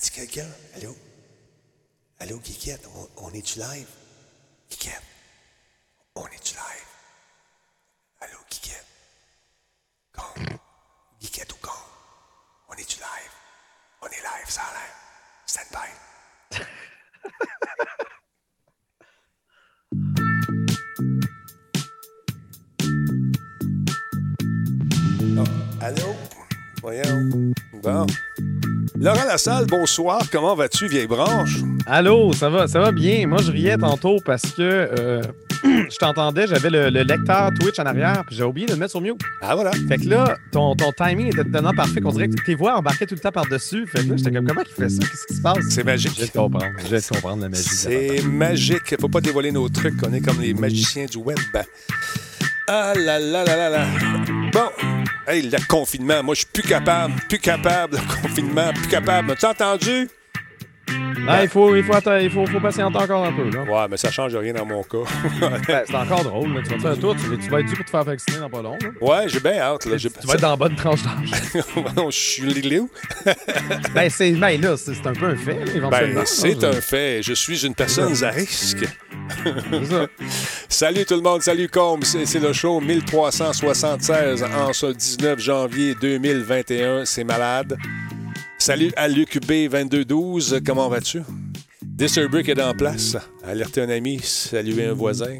As-tu quelqu'un? Allô? Allô, Guiquette, on, on est-tu live? Guiquette, on est-tu live? Laurent Lassalle, bonsoir. Comment vas-tu, vieille branche? Allô, ça va, ça va bien. Moi, je riais tantôt parce que euh, je t'entendais, j'avais le, le lecteur Twitch en arrière, puis j'ai oublié de le mettre sur mute. Ah, voilà. Fait que là, ton, ton timing était tellement parfait qu'on dirait que tes voix embarquaient tout le temps par-dessus. Fait que là, j'étais comme, comment il fait ça? Qu'est-ce qui se passe? C'est magique. Je vais te comprendre. Je vais te comprendre la magie. C'est magique. Faut pas dévoiler nos trucs. On est comme les magiciens du web. Ah là là là là là. Bon. Hey, le confinement. Moi, je suis plus capable. Plus capable. Le confinement. Plus capable. As-tu entendu? Ah, il faut, il faut, attendre- il faut, faut patienter encore un peu. Là. Ouais, mais ça change rien dans mon cas. Ben, c'est encore drôle. là. Tu vas te faire un tour? Tu, tu vas être dû pour te faire vacciner dans pas long. là? ouais, j'ai bien hâte. Là. J'ai- Tu vas être dans la bonne tranche d'âge. je suis Lilou. ben, c'est, ben là, c'est c'est un peu un fait, là, éventuellement. Ben, c'est un fait. Je suis une personne à risque. C'est ça. Salut tout le monde, salut Combe, c'est c'est le show 1376 en ce 19 janvier 2021, c'est malade. Salut à l'UQB 2212, comment vas-tu? Disturbrick est en place, alerter un ami, saluer un voisin.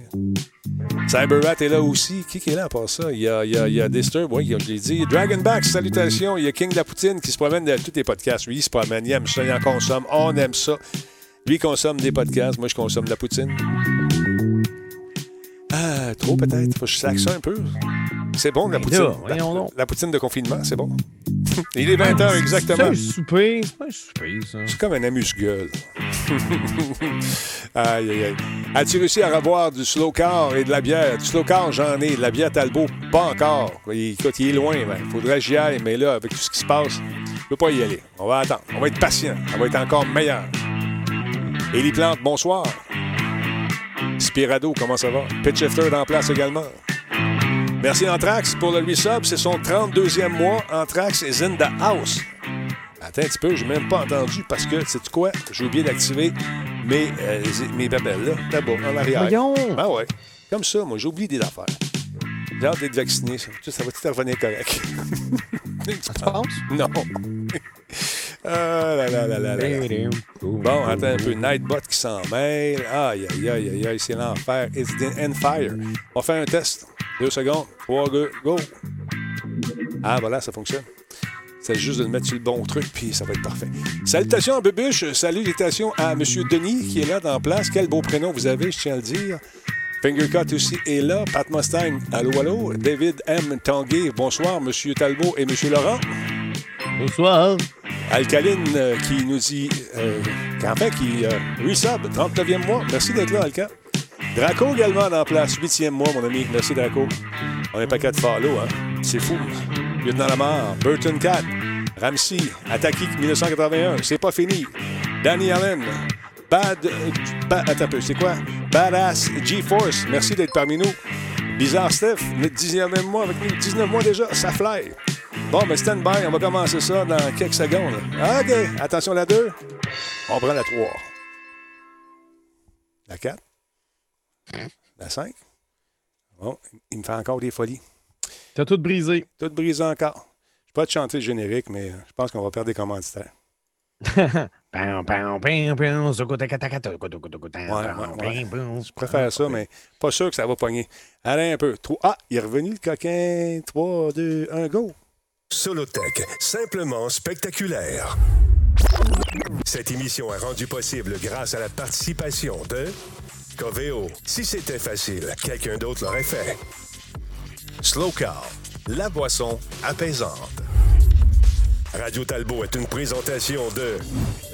Cyberrat est là aussi. Qui qui est là à part ça? Il y a, il y a, il y a Disturb, oui, je l'ai dit. Dragonback, salutations. Il y a King de la Poutine qui se promène dans tous les podcasts. Lui, il se promène, il aime ça, il en consomme. On aime ça. Lui, il consomme des podcasts. Moi, je consomme de la poutine. Ah, trop peut-être. Faut que je slack ça un peu. C'est bon, la Ben poutine. La poutine de confinement, c'est bon. Il est 20h exactement. C'est un souper. C'est pas un souper, ça. C'est comme un amuse-gueule. aïe, aïe, aïe. As-tu réussi à revoir du slow car et de la bière? Du slow car, j'en ai. De la bière Talbot, pas encore. Il, écoute, il est loin. Il faudrait que j'y aille, mais là, avec tout ce qui se passe, je peux pas y aller. On va attendre. On va être patient. On va être encore meilleur. Élie Plante, bonsoir. Spirado, comment ça va? Pitch Shifter en place également. Merci Anthrax pour le resub. C'est son 32e mois. Anthrax is in the house. Attends un petit peu, je n'ai même pas entendu parce que, sais-tu quoi? J'ai oublié d'activer mes, euh, mes babelles là, là-bas, en arrière. Voyons. Ah ouais. Comme ça, moi, j'ai oublié des affaires. J'ai hâte d'être vacciné. Ça, ça va tout revenir correct. Tu penses? non. ah là là là là là. Bon, attends un peu. Nightbot qui s'en mêle. Aïe, aïe, aïe, aïe, aïe, c'est l'enfer. It's the end fire. On va faire un test. Deux secondes. Trois, deux, go. Ah, voilà, ça fonctionne. C'est juste de le mettre sur le bon truc, puis ça va être parfait. Salutations à Bubuche. Salutations à M. Denis qui est là dans place. Quel beau prénom vous avez, je tiens à le dire. Fingercut aussi est là. Pat Mustang, allô, allô. David M. Tanguay, bonsoir, M. Talbot et M. Laurent. Bonsoir. Alcaline euh, qui nous dit, euh, en fait, qui euh, resub, 39e mois. Merci d'être là, Alca. Draco également la place, 8e mois, mon ami. Merci, Draco. On a un paquet de follow, hein. C'est fou. Lieutenant Lamar, Burton Cat, Ramsey, Ataki 1981, c'est pas fini. Danny Allen, Bad. Ba- attends un peu, c'est quoi? Badass G-Force, merci d'être parmi nous. Bizarre Steph, notre 10e mois avec nous, 19 mois déjà, ça fly. Bon, mais stand by, on va commencer ça dans quelques secondes. Ah, OK, attention la 2. On prend la 3. La 4. La 5. Bon, il me fait encore des folies. T'as tout brisé. Tout brisé encore. Je peux pas te chanter le générique, mais je pense qu'on va perdre des commanditaires. Ouais, ouais. Je préfère ça, mais pas sûr que ça va pogner. Allez un peu. Trois. Ah, il est revenu le coquin. 3, 2, 1, go. Solotech, simplement spectaculaire. Cette émission est rendue possible grâce à la participation de Coveo. Si c'était facile, quelqu'un d'autre l'aurait fait. Slow Car, la boisson apaisante. Radio Talbot est une présentation de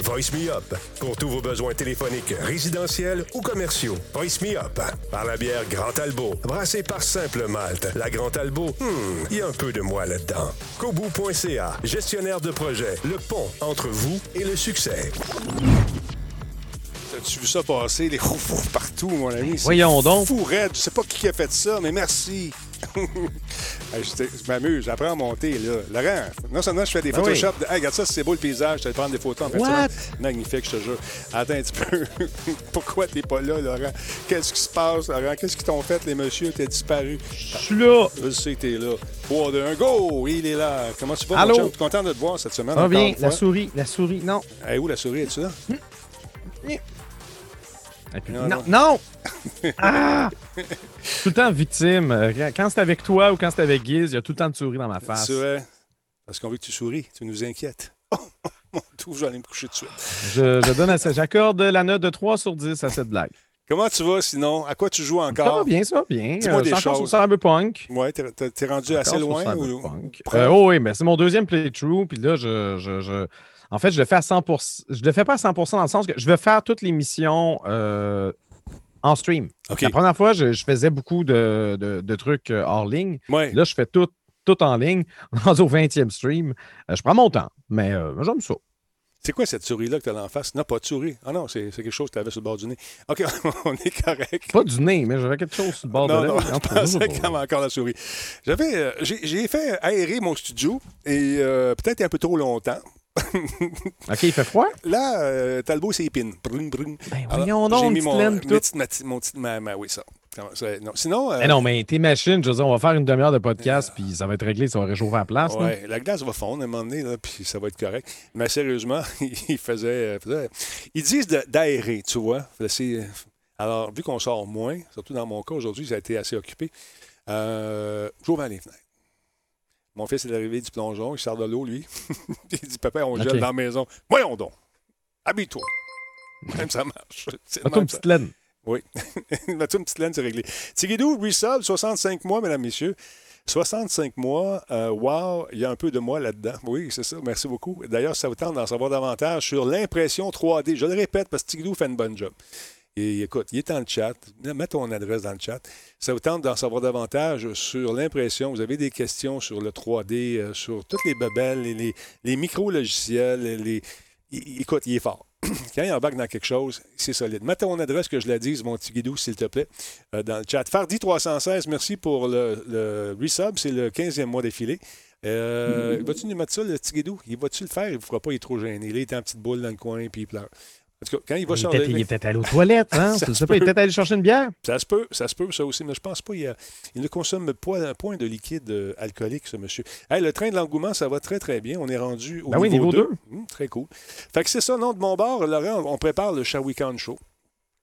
Voice Me Up pour tous vos besoins téléphoniques, résidentiels ou commerciaux. Voice Me Up par la bière Grand Talbot, brassée par Simple Malte. La Grand Talbot, hmm, il y a un peu de moi là-dedans. Kobu.ca, gestionnaire de projet, le pont entre vous et le succès. As-tu vu ça passer, les fous partout, mon ami? C'est Voyons donc. Fou raide. Je sais pas qui a fait ça, mais merci. Je m'amuse, j'apprends à monter, là. Laurent, non seulement je fais des oui. Photoshop, de- hey, regarde ça, c'est beau le paysage, je vais prendre des photos en fait. What? Magnifique, je te jure. Attends un petit peu. Pourquoi t'es pas là, Laurent? Qu'est-ce qui se passe, Laurent? Qu'est-ce qu'ils t'ont fait, les messieurs? T'es disparu. Je suis là. Je sais que t'es là. 3, 2, 1, go! Il est là. Comment tu vas, Allô? mon chum? Content de te voir cette semaine. Bien? La souris, la souris, non. Hey, où la souris? Es-tu là? Puis- Non, non, non! Ah! Tout le temps victime. Euh, Quand c'est avec toi ou quand c'est avec Giz, il y a tout le temps de souris dans ma face. C'est vrai. Parce qu'on veut que tu souris. Tu nous inquiètes. Mon tout, je vais aller me coucher de suite. Je, je donne à ça. J'accorde la note de 3 sur 10 à cette blague. Comment tu vas sinon? À quoi tu joues Ça va encore? bien, ça va bien. Dis-moi Euh, des je suis encore choses. sur Cyberpunk. Ouais, t'es, rendu assez Encore loin? Ou... Euh, oh oui, mais c'est mon deuxième playthrough. Puis là, je, je- je- En fait, je le fais à 100 Je le fais pas à 100 dans le sens que je vais faire toutes les missions euh, en stream. La première fois, je, je faisais beaucoup de, de- de trucs euh, hors ligne. Ouais. Là, je fais tout, tout en ligne. Rendu au 20e stream. Euh, je prends mon temps, mais euh, j'aime ça. C'est quoi cette souris-là que t'as en face? Non, pas de souris. Ah non, c'est, quelque chose que t'avais sur le bord du nez. OK, on est correct. Pas du nez, mais j'avais quelque chose sur le bord Non, de non, je pensais pas. avait encore la souris. J'avais, euh, j'ai, j'ai fait aérer mon studio et euh, peut-être un peu trop longtemps. OK, il fait froid? Là, euh, Talbot s'épine. Brun, brun. Ben voyons donc, j'ai mis mon, laine pis mes tout. petites- ma petite- mon petit- ma- ma- oui, ça. Non. Sinon, euh, Mais non, mais tes machines, je veux dire, on va faire une demi-heure de podcast, puis ça va être réglé, ça va réchauffer à la place. Ouais, la glace va fondre à un moment donné, là, puis ça va être correct. Mais sérieusement, il faisait, faisait- Ils disent d'aérer, tu vois. C'est- Alors, vu qu'on sort moins, surtout dans mon cas aujourd'hui, ça a été assez occupé, euh, j'ouvre les fenêtres. Mon fils est arrivé du plongeon, il sort de l'eau, lui. il dit Papa, on gèle OK. dans la maison. Voyons donc. Habille-toi. Même ça marche. Mets-toi une petite laine. Oui. Mets-toi une petite laine, c'est réglé. Tigidou, resub, 65 mois, mesdames, messieurs. 65 mois, euh, wow, il y a un peu de moi là-dedans. Oui, c'est ça, merci beaucoup. D'ailleurs, ça vous tente d'en savoir davantage sur l'impression 3D. Je le répète parce que Tigidou fait une bonne job. Et écoute, il est dans le chat. Mets ton adresse dans le chat. Ça vous tente d'en savoir davantage sur l'impression. Vous avez des questions sur le 3D, euh, sur toutes les babelles, les, les, les micro-logiciels. Les... il- écoute, il est fort. Quand il embarque dans quelque chose, c'est solide. Mets ton adresse, que je la dise, mon petit guidou, s'il te plaît, euh, dans le chat. Fardi316, merci pour le, le resub. C'est le 15e mois défilé. Euh, Vas-tu nous mettre ça, le petit guidou? Il va-tu le faire? Il ne fera pas, il est trop gêné. Là, il est en petite boule dans le coin, puis il pleure. En tout cas, quand il va Il le- il est peut-être allé aux toilettes, hein? Ça pas, il est peut. peut-être allé chercher une bière. Ça se peut, ça se peut, ça aussi, mais je pense pas. Il, a- il ne consomme pas un point de liquide euh, alcoolique, ce monsieur. Hey, le train de l'engouement, ça va très, très bien. On est rendu au Ben oui, niveau, niveau 2. Hum, très cool. Fait que c'est ça, non, de mon bord, Laurent, on prépare le Shawikan Show.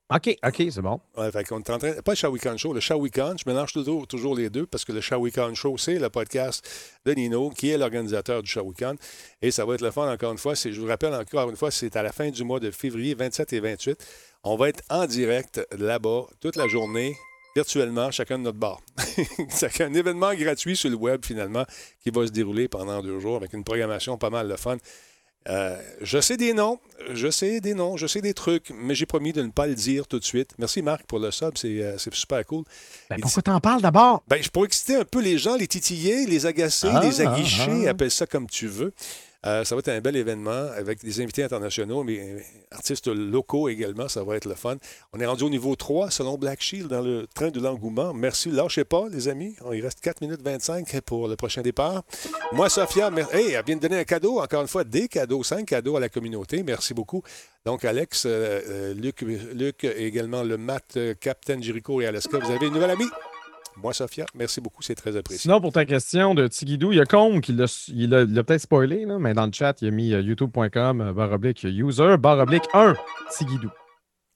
OK, OK, c'est bon. Ouais, fait qu'on est en train, pas le Shawikan Show, le Shawikan. Je mélange toujours, les deux parce que le Shawikan Show, c'est le podcast de Nino qui est l'organisateur du Shawikan. Et ça va être le fun, encore une fois. Je vous rappelle encore une fois, c'est à la fin du mois de février, 27 et 28. On va être en direct là-bas toute la journée, virtuellement, chacun de notre bar. c'est un événement gratuit sur le web, finalement, qui va se dérouler pendant deux jours avec une programmation pas mal de fun. Euh, je sais des noms, je sais des noms, je sais des trucs, mais j'ai promis de ne pas le dire tout de suite. Merci Marc pour le sub, c'est euh, super cool. Ben, pourquoi t'en parles d'abord? Ben, je pourrais exciter un peu les gens, les titiller, les agacer, Ah, les aguicher, ah. appelle ça comme tu veux. Euh, ça va être un bel événement avec des invités internationaux, mais euh, artistes locaux également, ça va être le fun. On est rendu au niveau 3 selon Black Shield dans le train de l'engouement. Merci, lâchez pas les amis. Il reste 4 minutes 25 pour le prochain départ. Moi, Sophia, mer- hey, elle vient de donner un cadeau, encore une fois, des cadeaux, 5 cadeaux à la communauté. Merci beaucoup. Donc, Alex, euh, Luc, Luc également le Matt, Captain Jericho et Alaska, vous avez une nouvelle amie? Moi, Sophia, merci beaucoup, c'est très apprécié. Sinon, pour ta question de Tigidou, il y a Combe qui l'a peut-être spoilé, là, mais dans le chat, il a mis euh, youtube.com, euh, barre oblique user, barre oblique 1, Tigidou.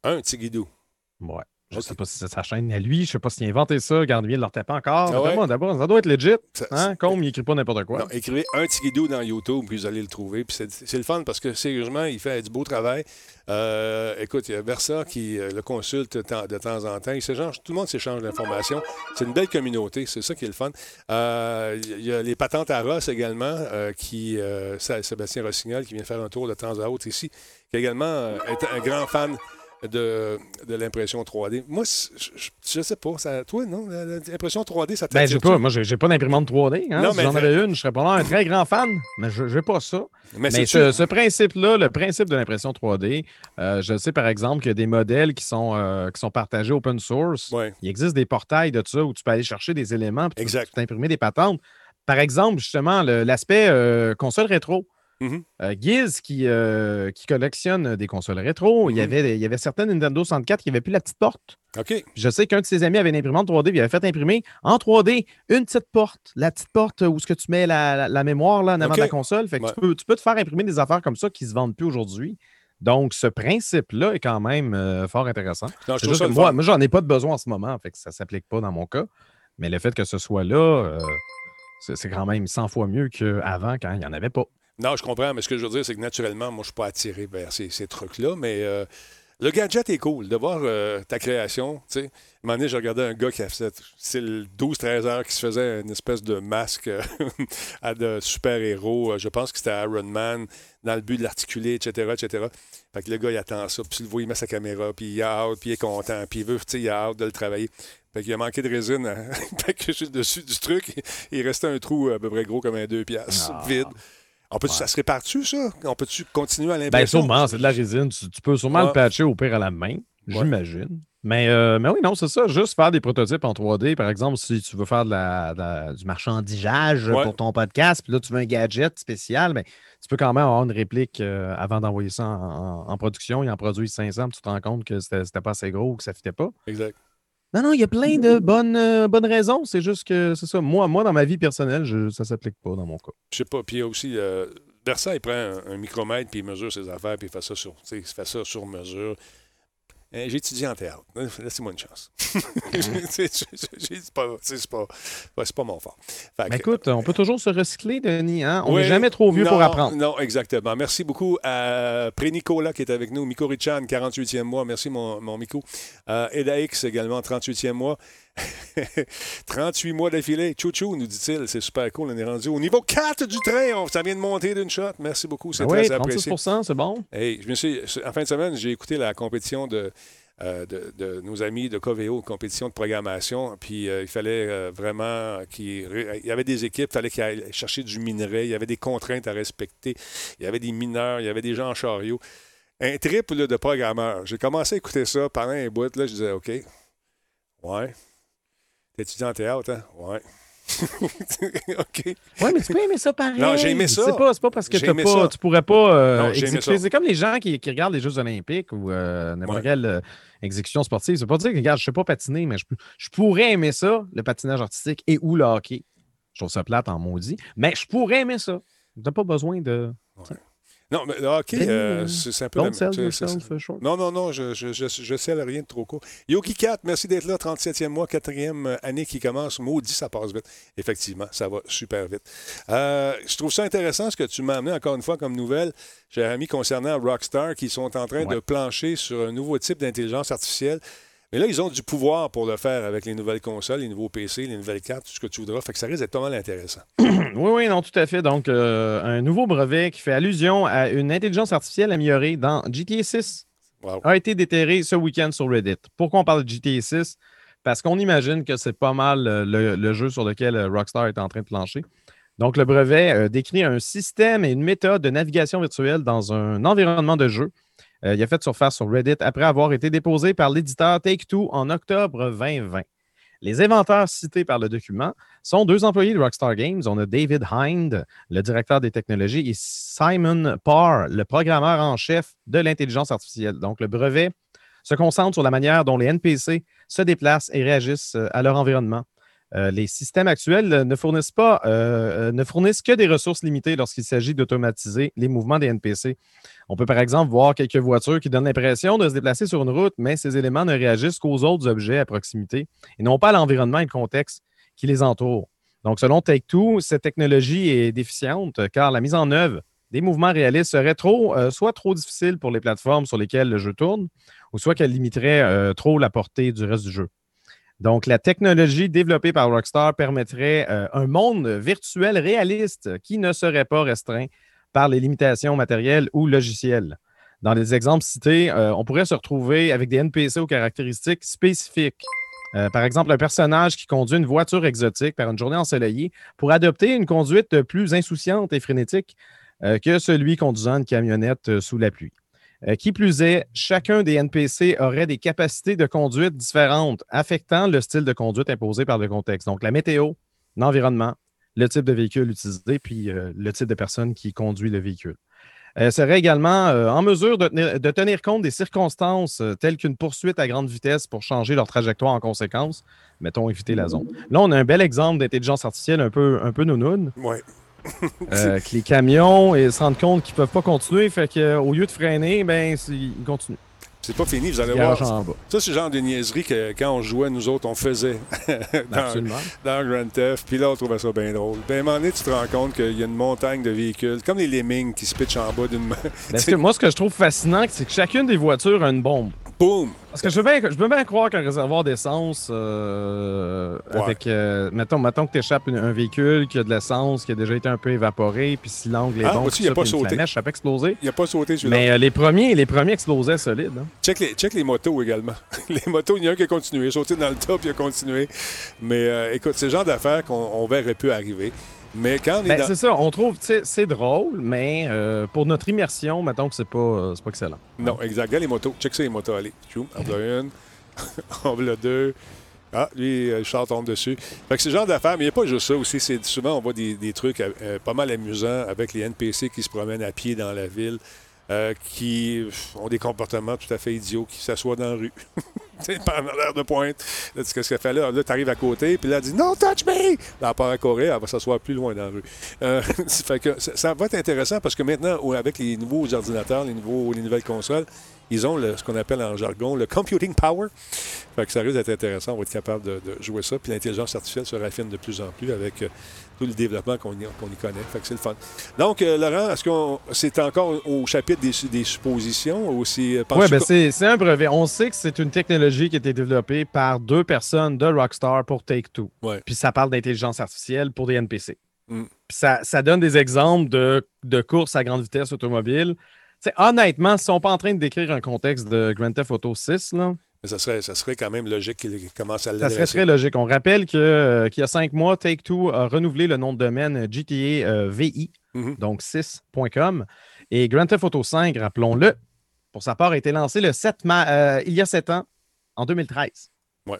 Un Tigidou. Ouais. Je Ok. sais pas si c'est sa chaîne à lui, je sais pas s'il a inventé ça, garde bien de leur taper encore. Ah ouais? D'abord, ça doit être legit. Hein? Combe, il écrit pas n'importe quoi. Non, écrivez un Tigidou dans YouTube, puis vous allez le trouver. Puis c'est, le fun parce que sérieusement, il fait du beau travail. Euh, écoute, il y a Versa qui euh, le consulte de temps en temps. Il tout le monde s'échange d'informations. C'est une belle communauté, c'est ça qui est le fun. Euh, il y a les patentes à Ross également, euh, qui, Sébastien Rossignol, qui vient faire un tour de temps à autre ici, qui également est un grand fan de, de l'impression 3D. Moi, je, ne sais pas. Ça, toi, non? L'impression 3D, ça ben, j'ai pas, Moi, j'ai pas d'imprimante 3D. Hein. si j'en avais une, je serais pas un très grand fan, mais je n'ai pas ça. Mais, ce, principe-là, le principe de l'impression 3D, euh, je sais par exemple qu'il y a des modèles qui sont, euh, qui sont partagés open source. Il existe des portails de ça où tu peux aller chercher des éléments et t'imprimer des patentes. Par exemple, justement, l'aspect euh, console rétro. Euh, Giz, qui, euh, qui, collectionne des consoles rétro, il, y mm-hmm. avait, il y avait certaines Nintendo 64 qui n'avaient plus la petite porte. OK. Je sais qu'un de ses amis avait une imprimante 3D, il avait fait imprimer en 3D une petite porte, la petite porte où ce que tu mets la, mémoire là, en avant de la console. Fait tu, peux, tu, peux, te faire imprimer des affaires comme ça qui ne se vendent plus aujourd'hui. Donc, ce principe-là est quand même euh, fort intéressant. moi, moi j'en ai pas de besoin en ce moment, fait que ça ne s'applique pas dans mon cas. Mais le fait que ce soit là, c'est quand même 100 fois mieux qu'avant quand il n'y en avait pas. Non, je comprends, mais ce que je veux dire, c'est que naturellement, moi, je ne suis pas attiré vers ces, trucs-là, mais euh, le gadget est cool. De voir euh, ta création, tu sais. À un moment donné, j'ai regardé un gars qui a fait, c'est le 12-13 heures qui se faisait une espèce de masque euh, à de super-héros. Je pense que c'était Iron Man, dans le but de l'articuler, etc., etc. Fait que le gars, il attend ça, puis tu le vois, il met sa caméra, puis il a hâte, puis il est content, puis il veut, tu sais, il a hâte de le travailler. Fait qu'il a manqué de résine à dessus du truc. Il restait un trou à peu près gros comme un 2 piastres, ah. vide. On peut Ça se répare-tu, ça? On peut-tu continuer à l'impression? Bien, sûrement, c'est de la résine. Tu, peux sûrement le patcher au pire à la main, j'imagine. Mais, euh, mais oui, non, c'est ça. Juste faire des prototypes en 3D. Par exemple, si tu veux faire de la, du marchandisage pour ton podcast, puis là, tu veux un gadget spécial, mais ben, tu peux quand même avoir une réplique euh, avant d'envoyer ça en, production. Ils en produisent 500, puis tu te rends compte que c'était pas assez gros ou que ça ne fitait pas. Exact. Non, non, il y a plein de bonnes, euh, bonnes raisons. C'est juste que c'est ça. Moi, moi, dans ma vie personnelle, je, ça ne s'applique pas dans mon cas. Je sais pas. Puis il y a aussi. Euh, il prend un, micromètre, puis il mesure ses affaires, puis il fait ça sur, il fait ça sur mesure. Euh, j'ai étudié en théâtre. Laissez-moi une chance. c'est pas, pas, pas, mon fort. Ben, écoute, on peut toujours se recycler, Denis. Hein? On n'est jamais trop vieux pour apprendre. Non, exactement. Merci beaucoup à Pré-Nicolas qui est avec nous. Miko Richan, 48e mois. Merci, mon, mon Miko. Euh, Eda X également, 38e mois. 38 mois d'affilée. Chouchou, nous dit-il. C'est super cool. On est rendu au niveau 4 du train. ça vient de monter d'une shot. Merci beaucoup. C'est ben très apprécié. c'est bon. Hey, je me suis, en fin de semaine, j'ai écouté la compétition de, euh, de, nos amis de Coveo, compétition de programmation. Puis euh, il fallait euh, vraiment qu'il y avait des équipes, il fallait qu'ils aillent chercher du minerai. Il y avait des contraintes à respecter. Il y avait des mineurs, il y avait des gens en chariot. Un trip de programmeur. J'ai commencé à écouter ça pendant un bout. Là, je disais, OK, ouais, étudiant en théâtre, hein? Ouais. OK. Oui, mais tu peux aimer ça pareil. Non, j'ai aimé ça. C'est pas, pas parce que pas, tu pourrais pas euh, exécuter. C'est comme les gens qui, qui, regardent les Jeux olympiques ou euh, n'importe quelle euh, exécution sportive. C'est pas dire que, regarde, je sais pas patiner, mais je, je, pourrais aimer ça, le patinage artistique et ou le hockey. Je trouve ça plate en maudit, mais je pourrais aimer ça. Tu n'as pas besoin de... Non, mais OK, euh, c'est un peu... Non, non, non, je, je, je, je sais rien de trop court. Yogi 4, merci d'être là, 37e mois, 4e année qui commence. Maudit, ça passe vite. Effectivement, ça va super vite. Euh, je trouve ça intéressant ce que tu m'as amené encore une fois comme nouvelle, cher ami, concernant Rockstar, qui sont en train de plancher sur un nouveau type d'intelligence artificielle. Mais là, ils ont du pouvoir pour le faire avec les nouvelles consoles, les nouveaux PC, les nouvelles cartes, tout ce que tu voudras. Fait que ça risque d'être pas mal intéressant. oui, oui, non, tout à fait. Donc, euh, un nouveau brevet qui fait allusion à une intelligence artificielle améliorée dans GTA 6 a été déterré ce week-end sur Reddit. Pourquoi on parle de GTA 6? Parce qu'on imagine que c'est pas mal euh, le, jeu sur lequel euh, Rockstar est en train de plancher. Donc, le brevet décrit un système et une méthode de navigation virtuelle dans un environnement de jeu euh, il a fait surface sur Reddit après avoir été déposé par l'éditeur Take-Two en octobre 2020. Les inventeurs cités par le document sont deux employés de Rockstar Games. On a David Hind, le directeur des technologies, et Simon Parr, le programmeur en chef de l'intelligence artificielle. Donc, le brevet se concentre sur la manière dont les NPC se déplacent et réagissent euh, à leur environnement. Euh, les systèmes actuels ne fournissent, pas, euh, ne fournissent que des ressources limitées lorsqu'il s'agit d'automatiser les mouvements des NPC. On peut par exemple voir quelques voitures qui donnent l'impression de se déplacer sur une route, mais ces éléments ne réagissent qu'aux autres objets à proximité et non pas à l'environnement et le contexte qui les entoure. Donc, selon Take-Two, cette technologie est déficiente car la mise en œuvre des mouvements réalistes serait trop, euh, soit trop difficile pour les plateformes sur lesquelles le jeu tourne, ou soit qu'elle limiterait trop la portée du reste du jeu. Donc, la technologie développée par Rockstar permettrait euh, un monde virtuel réaliste qui ne serait pas restreint par les limitations matérielles ou logicielles. Dans les exemples cités, on pourrait se retrouver avec des NPC aux caractéristiques spécifiques. par exemple, un personnage qui conduit une voiture exotique par une journée ensoleillée pour adopter une conduite plus insouciante et frénétique que celui conduisant une camionnette sous la pluie. Euh, qui plus est, chacun des NPC aurait des capacités de conduite différentes, affectant le style de conduite imposé par le contexte. Donc, la météo, l'environnement, le type de véhicule utilisé, puis euh, le type de personne qui conduit le véhicule. Elle serait également euh, en mesure de, tenir compte des circonstances telles qu'une poursuite à grande vitesse pour changer leur trajectoire en conséquence. Mettons, éviter la zone. Là, on a un bel exemple d'intelligence artificielle un peu, un peu nounoun. Ouais. Euh, que les camions ils se rendent compte qu'ils ne peuvent pas continuer. Fait qu'au lieu de freiner, ben, ils continuent. C'est pas fini, vous allez voir. Ça, c'est le genre de niaiserie que quand on jouait, nous autres, on faisait dans, dans, Grand Theft. Puis là, on trouvait ça bien drôle. Ben, à un moment donné, tu te rends compte qu'il y a une montagne de véhicules, comme les lemmings qui se pitchent en bas d'une main. Ben, moi, ce que je trouve fascinant, c'est que chacune des voitures a une bombe. Boum! Parce que je veux bien, je bien croire qu'un réservoir d'essence, euh, avec. Euh, mettons, mettons que tu échappes un véhicule qui a de l'essence, qui a déjà été un peu évaporé, puis si l'angle est ah, bon, aussi, il a pas sauté. Flèche, ça peut exploser. Il a pas sauté celui-là. Mais euh, les, premiers, les premiers explosaient solide. Hein. Check, les, check les motos également. les motos, il y en a un qui a continué. Il a sauté dans le top, il a continué. Mais écoute, c'est le genre d'affaires qu'on verrait plus arriver. Mais quand ben, C'est ça, on trouve, c'est drôle, mais euh, pour notre immersion, mettons que c'est pas, euh, pas excellent. Non, exact. Regarde les motos. Check ça, les motos. Allez, Tchou, en voilà une, en voilà deux. Ah, lui, euh, le char tombe dessus. Fait que c'est le genre d'affaires, mais il n'y a pas juste ça aussi. C'est, souvent, on voit des, des trucs pas mal amusants avec les NPC qui se promènent à pied dans la ville. Euh, qui ont des comportements tout à fait idiots, qui s'assoient dans la rue. pas l'air de pointe. Là, tu qu'est-ce qu'elle fait là? Là, tu arrives à côté, puis là, elle dit Non, touch me! Là, elle part à courir, elle va s'asseoir plus loin dans la rue. Euh, que ça, va être intéressant parce que maintenant, avec les nouveaux ordinateurs, les, nouveaux, les nouvelles consoles, ils ont ce qu'on appelle en jargon le computing power. Fait que ça risque d'être intéressant. On va être capable de, jouer ça. Puis l'intelligence artificielle se raffine de plus en plus avec euh, tout le développement qu'on y, connaît. Fait que c'est le fun. Donc, euh, Laurent, est-ce qu'on c'est encore au chapitre des, suppositions ou c'est. Euh, oui, ben c'est un brevet. On sait que c'est une technologie qui a été développée par deux personnes de Rockstar pour Take-Two. Puis ça parle d'intelligence artificielle pour des NPC. Mm. Puis ça, ça, donne des exemples de, de courses à grande vitesse automobile honnêtement, si on n'est pas en train de décrire un contexte de Grand Theft Auto 6, là, mais ça serait, ça serait quand même logique qu'il commence à l'adresser. Ça serait très logique. On rappelle euh, qu'il y a cinq mois, Take-Two a renouvelé le nom de domaine GTA euh, VI, mm-hmm. donc 6.com. Et Grand Theft Auto 5, rappelons-le, pour sa part, a été lancé le 7 euh, il y a sept ans, en 2013. Ouais.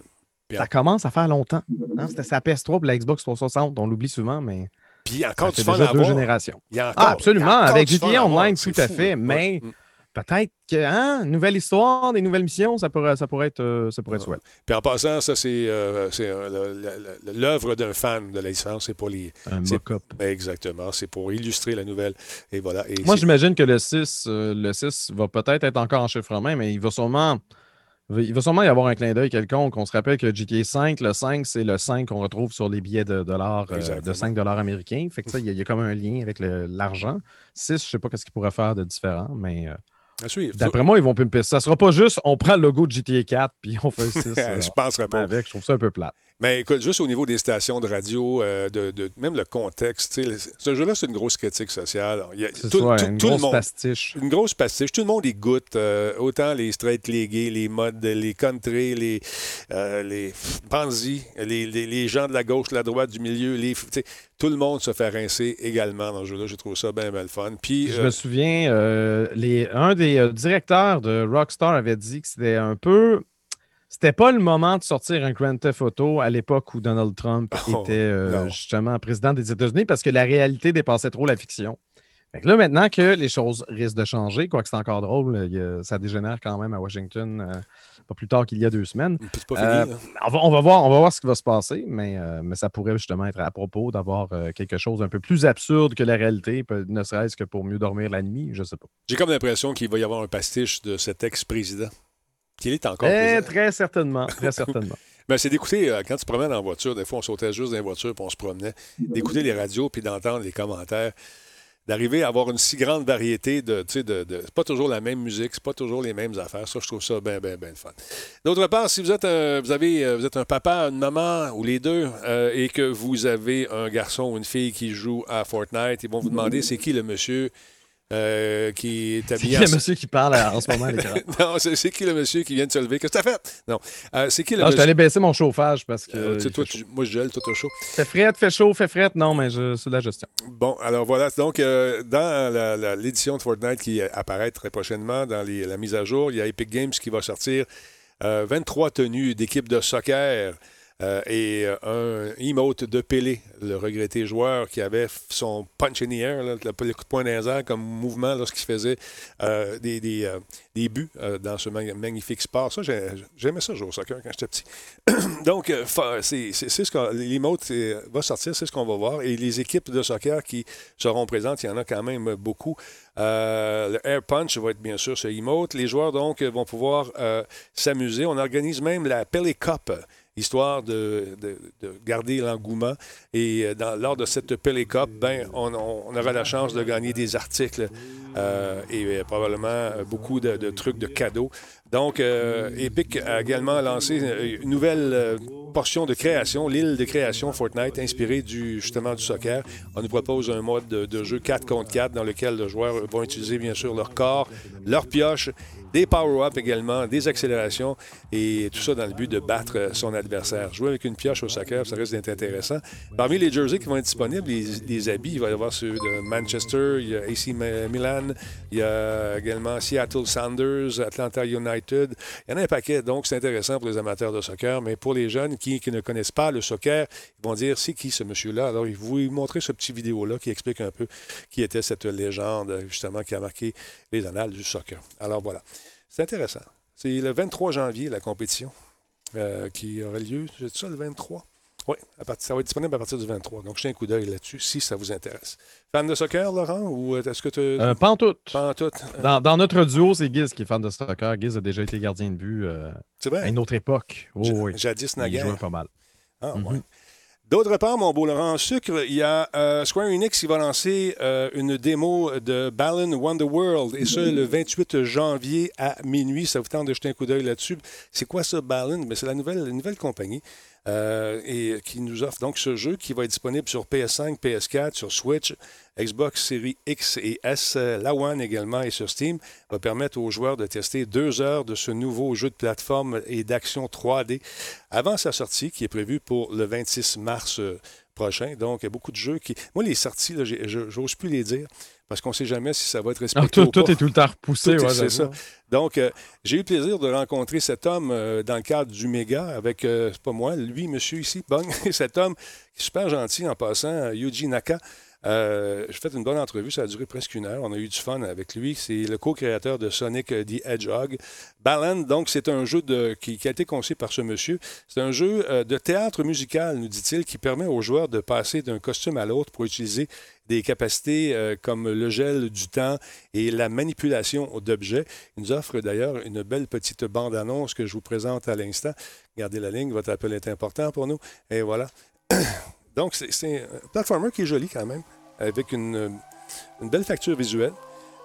Ça commence à faire longtemps. Hein. C'était sa PS3 pour la Xbox 360, on l'oublie souvent, mais. Puis encore tu déjà deux générations. ah, absolument. Avec GTA Online, tout à fait. Mais mm. peut-être que, hein, nouvelle histoire, des nouvelles missions, ça pourrait, ça pourrait être, euh, ça pourrait être Puis en passant, ça, c'est euh, euh, l'œuvre d'un fan de la licence. C'est pour les. Un mock-up. Exactement. C'est pour illustrer la nouvelle. Et voilà. Moi, j'imagine que le 6, le 6 va peut-être être encore en chiffrement, mais il va sûrement il va sûrement y avoir un clin d'œil quelconque. On se rappelle que GTA 5, le 5, c'est le 5 qu'on retrouve sur les billets de dollars, euh, de 5 dollars américains. Fait que ça, il y, a comme un lien avec l'argent. 6, je ne sais pas ce qu'il pourrait faire de différent, mais. Euh, d'après moi, ils vont pimper. Ça ne sera pas juste on prend le logo de GTA 4 puis on fait 6. je euh, penserais pas. Avec. Je trouve ça un peu plate. Mais écoute, juste au niveau des stations de radio, euh, de, même le contexte, ce jeu-là, c'est une grosse critique sociale. Il y a tout, une grosse pastiche. Une grosse pastiche. Tout le monde y goûte. Euh, autant les straight, les gays, les modes, les country, les, euh, les les, les, gens de la gauche, de la droite, du milieu. Les, tout le monde se fait rincer également dans ce jeu-là. Je trouve ça bien, bien le fun. Puis, Je me souviens, les, un des directeurs de Rockstar avait dit que c'était un peu c'était pas le moment de sortir un Grand Theft Auto à l'époque où Donald Trump oh, était euh, justement président des États-Unis parce que la réalité dépassait trop la fiction. là, maintenant que les choses risquent de changer, quoique c'est encore drôle, ça dégénère quand même à Washington euh, pas plus tard qu'il y a deux semaines. Euh, on, va, voir, on va voir ce qui va se passer, mais, mais ça pourrait justement être à propos d'avoir quelque chose un peu plus absurde que la réalité, ne serait-ce que pour mieux dormir la nuit, je sais pas. J'ai comme l'impression qu'il va y avoir un pastiche de cet ex-président. Qu'il est encore eh, Très certainement, très certainement. Ben, c'est d'écouter, euh, quand tu te promènes en voiture, des fois on sautait juste dans les voitures puis on se promenait, d'écouter les radios puis d'entendre les commentaires, d'arriver à avoir une si grande variété de, tu sais, de, c'est pas toujours la même musique, c'est pas toujours les mêmes affaires. Ça, je trouve ça bien, bien, bien fun. D'autre part, si vous êtes un, vous avez, euh, vous êtes un papa, une maman ou les deux, euh, et que vous avez un garçon ou une fille qui joue à Fortnite, ils vont vous demander c'est qui le monsieur euh, qui est habillé. C'est qui le monsieur qui parle en ce moment à l'écran? non, c'est qui le monsieur qui vient de se lever? Qu'est-ce que t'as fait? Non. Euh, c'est qui le non, monsieur... je allé baisser mon chauffage parce que. Euh, toi, moi, je gèle, toi, t'as chaud. Fait fret, fait chaud, fait fret. Non, mais je... c'est de la gestion. Bon, alors voilà. Donc, dans l'édition de Fortnite qui apparaît très prochainement, dans la mise à jour, il y a Epic Games qui va sortir 23 tenues d'équipes de soccer. Euh, et euh, un emote de Pelé, le regretté joueur qui avait son punch in the air, le, coup de poing dans comme mouvement lorsqu'il faisait euh, des, des, des, buts dans ce magnifique sport. Ça, j'aimais ça jouer au soccer quand j'étais petit. Donc, l'emote va sortir, c'est ce qu'on va voir. Et les équipes de soccer qui seront présentes, il y en a quand même beaucoup. le Air Punch va être bien sûr ce emote. Les joueurs, donc, vont pouvoir s'amuser. On organise même la Pelé Cup histoire de, garder l'engouement. Et euh, lors de cette Pelé Cup, ben, on, aura la chance de gagner des articles euh, et euh, probablement beaucoup de, trucs de cadeaux. Donc, Epic a également lancé une nouvelle portion de création, l'île de création Fortnite, inspirée justement du soccer. On nous propose un mode de, de jeu 4 contre 4 dans lequel les joueurs vont utiliser bien sûr leur corps, leur pioche des power-ups également, des accélérations et tout ça dans le but de battre son adversaire. Jouer avec une pioche au soccer, ça risque intéressant. Parmi les jerseys qui vont être disponibles, les, habits, il va y avoir ceux de Manchester, il y a AC Milan, il y a également Seattle Sounders, Atlanta United. Il y en a un paquet, donc c'est intéressant pour les amateurs de soccer, mais pour les jeunes qui, ne connaissent pas le soccer, ils vont dire c'est qui ce monsieur-là? Alors, il vous montrer ce petit vidéo-là qui explique un peu qui était cette légende, justement, qui a marqué les annales du soccer. Alors voilà. C'est intéressant. C'est le 23 janvier, la compétition, euh, qui aura lieu. J'ai dit ça, le 23? Oui, ça va être disponible à partir du 23. Donc, j'ai un coup d'œil là-dessus si ça vous intéresse. Fan de soccer, Laurent, ou est-ce que tu. Euh, pas en tout. Pas en tout. Dans, dans, notre duo, c'est Giz qui est fan de soccer. Giz a déjà été gardien de but euh, à une autre époque. Oh, oui. Jadis Naguère. Il jouait pas mal. Ah, mm D'autre part, mon beau Laurent Sucre, il y a euh, Square Enix qui va lancer euh, une démo de Balan Wonderworld, et ce, le 28 janvier à minuit. Ça vous tente de jeter un coup d'œil là-dessus. C'est quoi ça, Balan? Ben, c'est la nouvelle, la nouvelle compagnie euh, et qui nous offre donc ce jeu qui va être disponible sur PS5, PS4, sur Switch, Xbox Series X et S, la One également et sur Steam, va permettre aux joueurs de tester deux heures de ce nouveau jeu de plateforme et d'action 3D avant sa sortie qui est prévue pour le 26 mars euh, prochain. Donc, il y a beaucoup de jeux qui... Moi, les sorties, je n'ose plus les dire parce qu'on ne sait jamais si ça va être respecté. tout, tout est tout le temps repoussé. c'est ça. Donc, euh, j'ai eu le plaisir de rencontrer cet homme euh, dans le cadre du méga avec, euh, c'est pas moi, lui, monsieur ici, Bong, cet homme qui est super gentil en passant, Yuji Naka. Euh, j'ai fait une bonne entrevue, ça a duré presque une heure. On a eu du fun avec lui. C'est le co-créateur de Sonic the Hedgehog. Balan, donc, c'est un jeu qui, a été conçu par ce monsieur. C'est un jeu euh, de théâtre musical, nous dit-il, qui permet aux joueurs de passer d'un costume à l'autre pour utiliser des capacités euh, comme le gel du temps et la manipulation d'objets. Il nous offre d'ailleurs une belle petite bande-annonce que je vous présente à l'instant. Gardez la ligne, votre appel est important pour nous. Et voilà. Donc, c'est un platformer qui est joli quand même avec une, belle facture visuelle.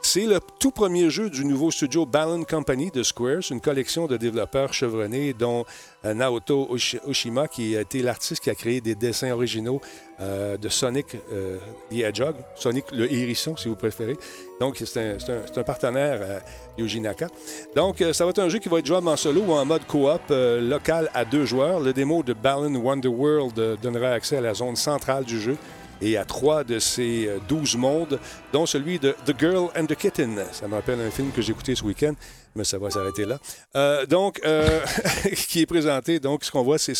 C'est le tout premier jeu du nouveau studio Balan Company de Squares, une collection de développeurs chevronnés, dont euh, Naoto Oshima, qui a été l'artiste qui a créé des dessins originaux euh, de Sonic euh, the Hedgehog, Sonic le hérisson, si vous préférez. Donc, c'est un, partenaire à Yuji Naka. Donc, ça va être un jeu qui va être jouable en solo ou en mode coop local à deux joueurs. Le démo de Balan Wonderworld donnera accès à la zone centrale du jeu et à trois de ces euh, douze mondes, dont celui de The Girl and the Kitten. Ça me rappelle un film que j'ai écouté ce week-end, mais ça va s'arrêter là. Euh, donc, euh, qui est présenté. Donc, ce qu'on voit, c'est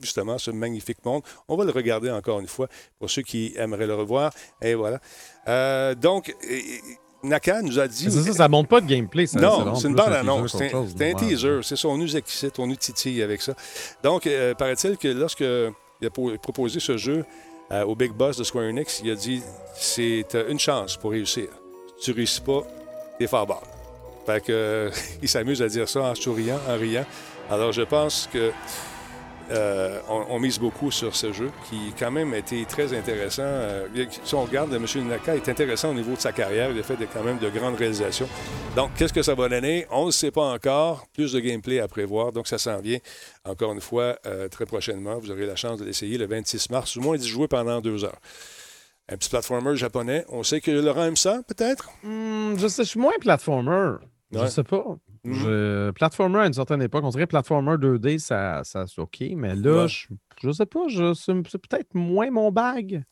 justement ce magnifique monde. On va le regarder encore une fois pour ceux qui aimeraient le revoir. Et voilà. donc, Naka nous a dit. Ça, ça, montre pas de gameplay. Ça, non, c'est une bande annonce. C'est un, teaser. C'est ça. On nous excite, on nous titille avec ça. Donc, paraît-il que lorsque il a proposé ce jeu euh, au Big Boss de Square Enix, il a dit c'est une chance pour réussir. Si tu réussis pas, t'es fort bas. Fait il s'amuse à dire ça en souriant, en riant. Alors, je pense que euh, on, mise beaucoup sur ce jeu qui, quand même, a été très intéressant. Euh, si on regarde, M. Naka est intéressant au niveau de sa carrière. Il a fait quand même de grandes réalisations. Donc, qu'est-ce que ça va donner? On ne sait pas encore. Plus de gameplay à prévoir. Donc, ça s'en vient, encore une fois, euh, très prochainement. Vous aurez la chance de l'essayer le 26 mars, au moins d'y jouer pendant deux heures. Un petit platformer japonais. On sait que Laurent aime ça, peut-être? Hmm, je sais, je suis moins platformer. Je Je sais pas. Mhm. Platformer à une certaine époque, on dirait platformer 2D, ça, ça c'est OK, mais là, je, je sais pas, c'est peut-être moins mon bag.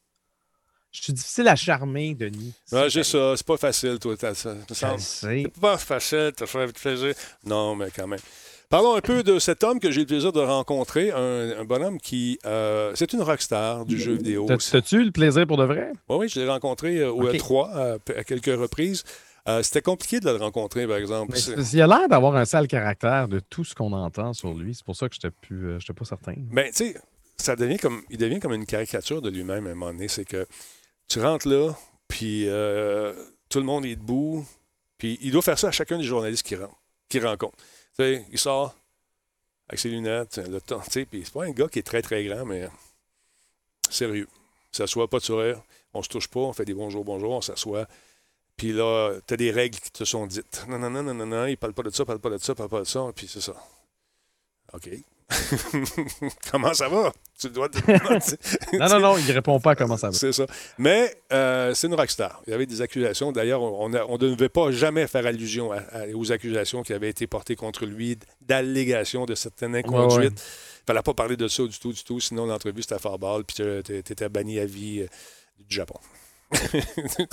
Je suis difficile à charmer, Denis. Ouais, j'ai ça. C'est pas facile, toi. Ça, c'est pas facile, te faire plaisir. Non, mais quand même. Parlons un peu de cet homme que j'ai le plaisir de rencontrer, un, bonhomme qui. Euh, c'est une rockstar du jeu vidéo. T'as-tu le plaisir pour de vrai? Oui, oui, je l'ai rencontré euh, au E3 euh, à quelques reprises. C'était compliqué de le rencontrer, par exemple. il a l'air d'avoir un sale caractère de tout ce qu'on entend sur lui. C'est pour ça que je n'étais pas certain. Mais ben, tu sais, ça devient comme, il devient comme une caricature de lui-même à un moment donné. C'est que tu rentres là, puis euh, tout le monde est debout, puis il doit faire ça à chacun des journalistes qu'il qui rencontre. Tu sais, il sort avec ses lunettes, le temps, tu sais, puis c'est pas un gars qui est très, très grand, mais sérieux. Il s'assoit, pas de sourire, on se touche pas, on fait des bonjours, bonjour, on s'assoit. Puis là, tu as des règles qui te sont dites. Non, non, non, non, non, non, il parle pas de ça, parle pas de ça, parle pas de ça, puis c'est ça. OK. comment ça va? Tu dois non, non, non, il répond pas à comment ça va. C'est ça. Mais euh, c'est une rockstar. Il y avait des accusations. D'ailleurs, on, ne devait pas jamais faire allusion aux accusations qui avaient été portées contre lui, d'allégations de certaines inconduites. Il ne fallait pas parler de ça du tout, du tout. Sinon, l'entrevue, c'était à faire balle, puis tu étais banni à vie euh, du Japon.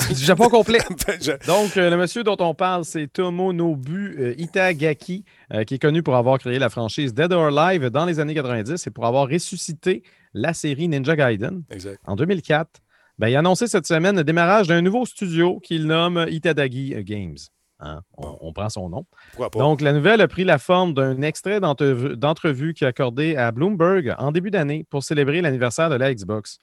Du Japon complet. Ben, Donc, euh, le monsieur dont on parle, c'est Tomonobu euh, Itagaki, euh, qui est connu pour avoir créé la franchise Dead or Alive dans les années 90 et pour avoir ressuscité la série Ninja Gaiden en 2004. Ben, il a annoncé cette semaine le démarrage d'un nouveau studio qu'il nomme Itadagi Games. Hein, on, prend son nom. Donc, la nouvelle a pris la forme d'un extrait d'entrevue qu'il a accordé à Bloomberg en début d'année pour célébrer l'anniversaire de la Xbox.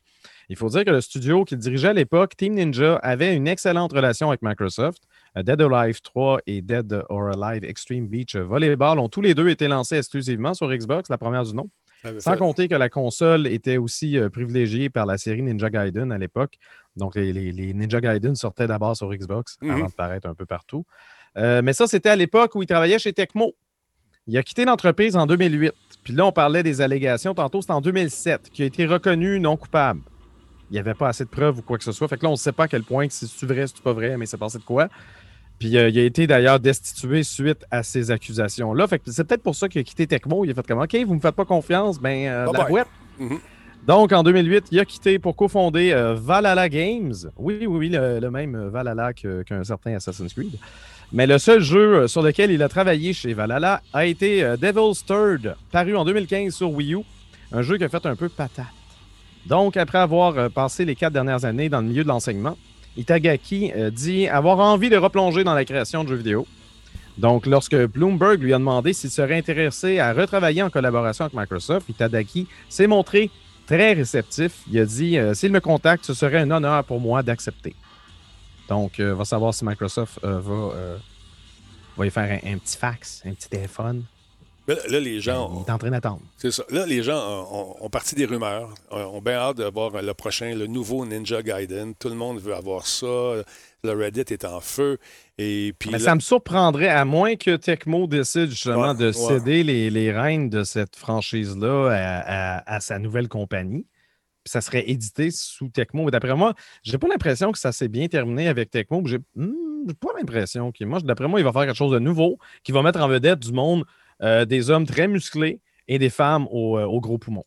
Il faut dire que le studio qu'il dirigeait à l'époque, Team Ninja, avait une excellente relation avec Microsoft. Euh, Dead or Alive 3 et Dead or Alive Extreme Beach Volleyball ont tous les deux été lancés exclusivement sur Xbox, la première du nom. Ah, Sans compter que la console était aussi euh, privilégiée par la série Ninja Gaiden à l'époque. Donc, les, Ninja Gaiden sortaient d'abord sur Xbox mhm. avant de paraître un peu partout. Euh, mais ça, c'était à l'époque où il travaillait chez Tecmo. Il a quitté l'entreprise en 2008. Puis là, on parlait des allégations. Tantôt, c'était en 2007 qui a été reconnu non coupable il n'y avait pas assez de preuves ou quoi que ce soit. Fait que là, on ne sait pas à quel point si c'est vrai, si c'est pas vrai, mais c'est passé de quoi. Puis euh, il a été d'ailleurs destitué suite à ces accusations-là. Fait que c'est peut-être pour ça qu'il a quitté Tecmo. Il a fait comme OK, vous ne me faites pas confiance, ben euh, la boîte. Mm-hmm. Donc en 2008, il a quitté pour cofonder euh, Valhalla Games. Oui, oui, oui, le, même Valhalla qu'un certain Assassin's Creed. Mais le seul jeu sur lequel il a travaillé chez Valhalla a été Devil's Third, paru en 2015 sur Wii U. Un jeu qui a fait un peu patate. Donc, après avoir euh, passé les quatre dernières années dans le milieu de l'enseignement, Itagaki euh, dit avoir envie de replonger dans la création de jeux vidéo. Donc, lorsque Bloomberg lui a demandé s'il serait intéressé à retravailler en collaboration avec Microsoft, Itagaki s'est montré très réceptif. Il a dit euh, s'il me contacte, ce serait un honneur pour moi d'accepter. Donc, on va savoir si Microsoft va, va y faire un, petit fax, un petit téléphone. Là, les gens. Il est en train d'attendre. C'est ça. Là, les gens ont, parti des rumeurs. ont bien hâte de voir le prochain, le nouveau Ninja Gaiden. Tout le monde veut avoir ça. Le Reddit est en feu. Et puis Mais ça me surprendrait, à moins que Tecmo décide justement de céder les, les, rênes de cette franchise-là à, sa nouvelle compagnie. Puis ça serait édité sous Tecmo. D'après moi, j'ai pas l'impression que ça s'est bien terminé avec Tecmo. J'ai hmm, pas l'impression moi, d'après moi, il va faire quelque chose de nouveau qui va mettre en vedette du monde euh, des hommes très musclés et des femmes euh, aux, gros poumons.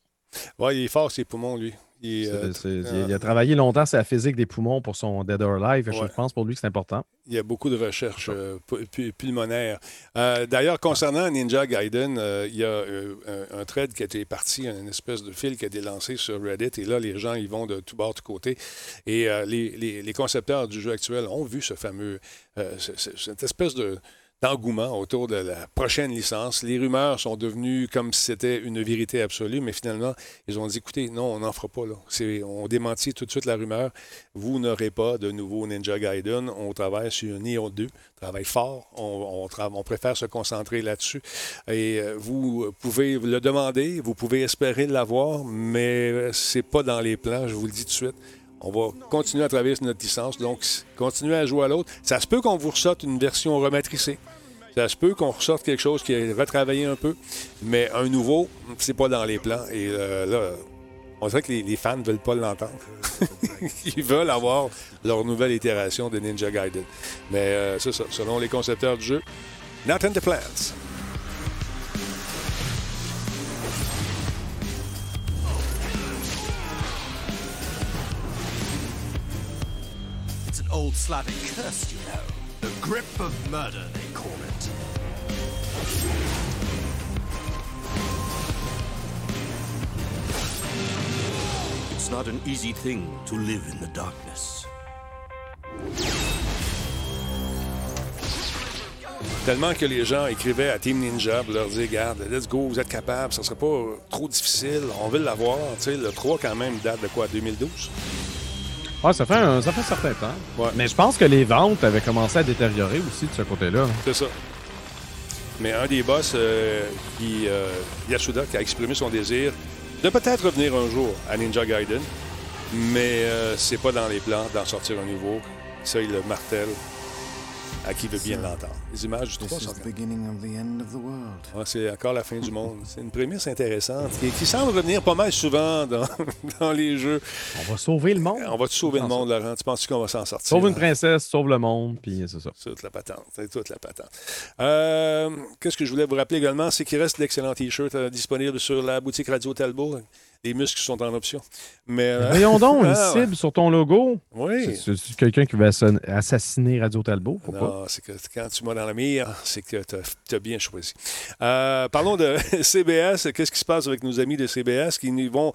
Oui, il est fort, ses poumons, lui. Euh, il, a travaillé longtemps sur la physique des poumons pour son Dead or Alive. Je pense pour lui que c'est important. Il y a beaucoup de recherches pulmonaires. D'ailleurs, concernant Ninja Gaiden, il y a un, thread qui a été parti, une espèce de fil qui a été lancé sur Reddit. Et là, les gens, ils vont de tout bord, de côté. Et les, les, concepteurs du jeu actuel ont vu ce fameux, cette espèce de d'engouement autour de la prochaine licence. Les rumeurs sont devenues comme si c'était une vérité absolue, mais finalement, ils ont dit, écoutez, non, on n'en fera pas. Là. On démentit tout de suite la rumeur. Vous n'aurez pas de nouveau Ninja Gaiden. On travaille sur Neo 2. On travaille fort. On, préfère se concentrer là-dessus. Et euh, vous pouvez le demander, vous pouvez espérer l'avoir, mais c'est pas dans les plans, je vous le dis tout de suite. On va continuer à travailler sur notre licence, donc continuer à jouer à l'autre. Ça se peut qu'on vous ressorte une version rematricée. Ça se peut qu'on ressorte quelque chose qui est retravaillé un peu, mais un nouveau, c'est pas dans les plans. Et euh, là, On dirait que les, fans ne veulent pas l'entendre. Ils veulent avoir leur nouvelle itération de Ninja Gaiden. Mais euh, c'est ça, selon les concepteurs du jeu, not in the plans. Old Slavic curse, you know. The grip of murder, they call it. not an easy thing to live in the darkness. Tellement que les gens écrivaient à Team Ninja pour leur dire Regarde, let's go, vous êtes capables, ça serait pas trop difficile, on veut l'avoir. Tu sais, le 3 quand même date de quoi 2012 Ouais, ça fait un, ça fait certain temps. Mais je pense que les ventes avaient commencé à détériorer aussi de ce côté-là. C'est ça. Mais un des boss, euh, qui, euh, Yasuda, qui a exprimé son désir de peut-être revenir un jour à Ninja Gaiden, mais euh, c'est pas dans les plans d'en sortir un nouveau. Ça, il le martèle à qui veut bien l'entendre. Les images du 3 sont C'est encore la fin du monde. C'est une prémisse intéressante qui, semble revenir pas mal souvent dans, les jeux. On va sauver le monde. On va sauver le monde, Laurent. Tu penses qu'on va s'en sortir? Sauve une princesse, sauve le monde, puis c'est ça. C'est toute la patente. C'est toute la patente. Euh, qu'est-ce que je voulais vous rappeler également? C'est qu'il reste d'excellents T-shirts euh, disponibles sur la boutique Radio Talbot les muscles sont en option. Mais, euh, Voyons donc, une ah, cible sur ton logo. Oui. C'est quelqu'un qui va assassiner Radio Talbot. Non, c'est que quand tu m'as dans la mire, c'est que tu as, bien choisi. Euh, parlons de CBS. Qu'est-ce qui se passe avec nos amis de CBS qui vont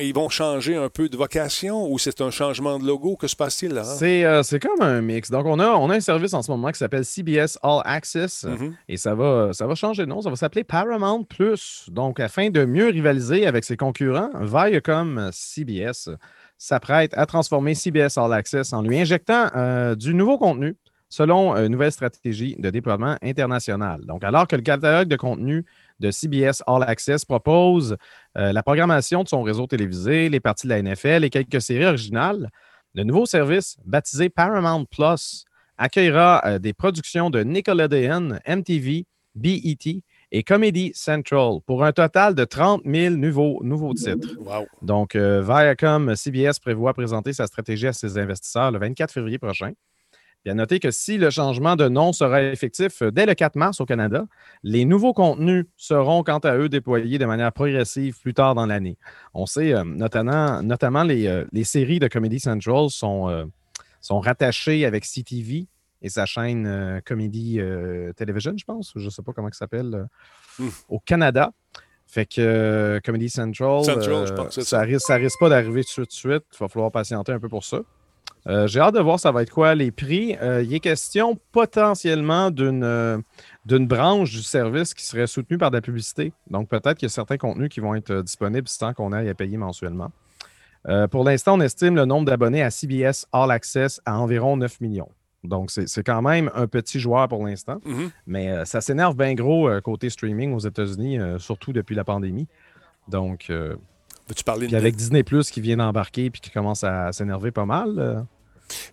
ils vont changer un peu de vocation ou c'est un changement de logo? Que se passe-t-il là? Euh, c'est, comme un mix. Donc, on a, on a un service en ce moment qui s'appelle CBS All Access mm-hmm. et ça va, ça va changer de nom. Ça va s'appeler Paramount Plus. Donc, afin de mieux rivaliser avec ses concurrents, Viacom CBS s'apprête à transformer CBS All Access en lui injectant euh, du nouveau contenu selon une nouvelle stratégie de déploiement international. Donc, alors que le catalogue de contenu de CBS All Access propose euh, la programmation de son réseau télévisé, les parties de la NFL et quelques séries originales. Le nouveau service, baptisé Paramount Plus, accueillera euh, des productions de Nickelodeon, MTV, BET et Comedy Central pour un total de 30 000 nouveaux, nouveaux titres. Donc, euh, Viacom CBS prévoit présenter sa stratégie à ses investisseurs le 24 février prochain. Il a noté que si le changement de nom sera effectif euh, dès le 4 mars au Canada, les nouveaux contenus seront quant à eux déployés de manière progressive plus tard dans l'année. On sait euh, notamment, notamment euh, les, séries de Comedy Central sont, sont rattachées avec CTV et sa chaîne Comedy Television, je pense, je ne sais pas comment ça s'appelle, hmm. au Canada. Fait que Comedy Central, ça, risque, ça risque pas d'arriver tout de suite. Il va falloir patienter un peu pour ça. Euh, j'ai hâte de voir ça va être quoi les prix. Euh, il est question potentiellement euh, d'une branche du service qui serait soutenue par de la publicité. Donc peut-être qu'il y a certains contenus qui vont être disponibles sans qu'on ait à payer mensuellement. pour l'instant, on estime le nombre d'abonnés à CBS All Access à environ 9 millions. Donc, c'est quand même un petit joueur pour l'instant. Mm-hmm. Mais ça s'énerve bien gros côté streaming aux États-Unis, surtout depuis la pandémie. Donc, tu parler avec Disney Plus qui vient d'embarquer et qui commence à s'énerver pas mal.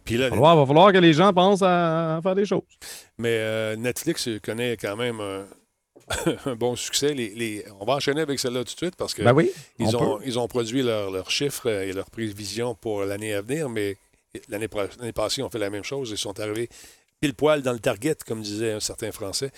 Puis là, il va falloir que les gens pensent à, faire des choses. Mais euh, Netflix connaît quand même un, bon succès. Les, on va enchaîner avec celle-là tout de suite parce que ben oui, ils, ont, ils ont produit leurs chiffres et leurs prévisions pour l'année à venir, mais l'année passée, ils ont fait la même chose. Ils sont arrivés pile poil dans le target, comme disait un certain Français.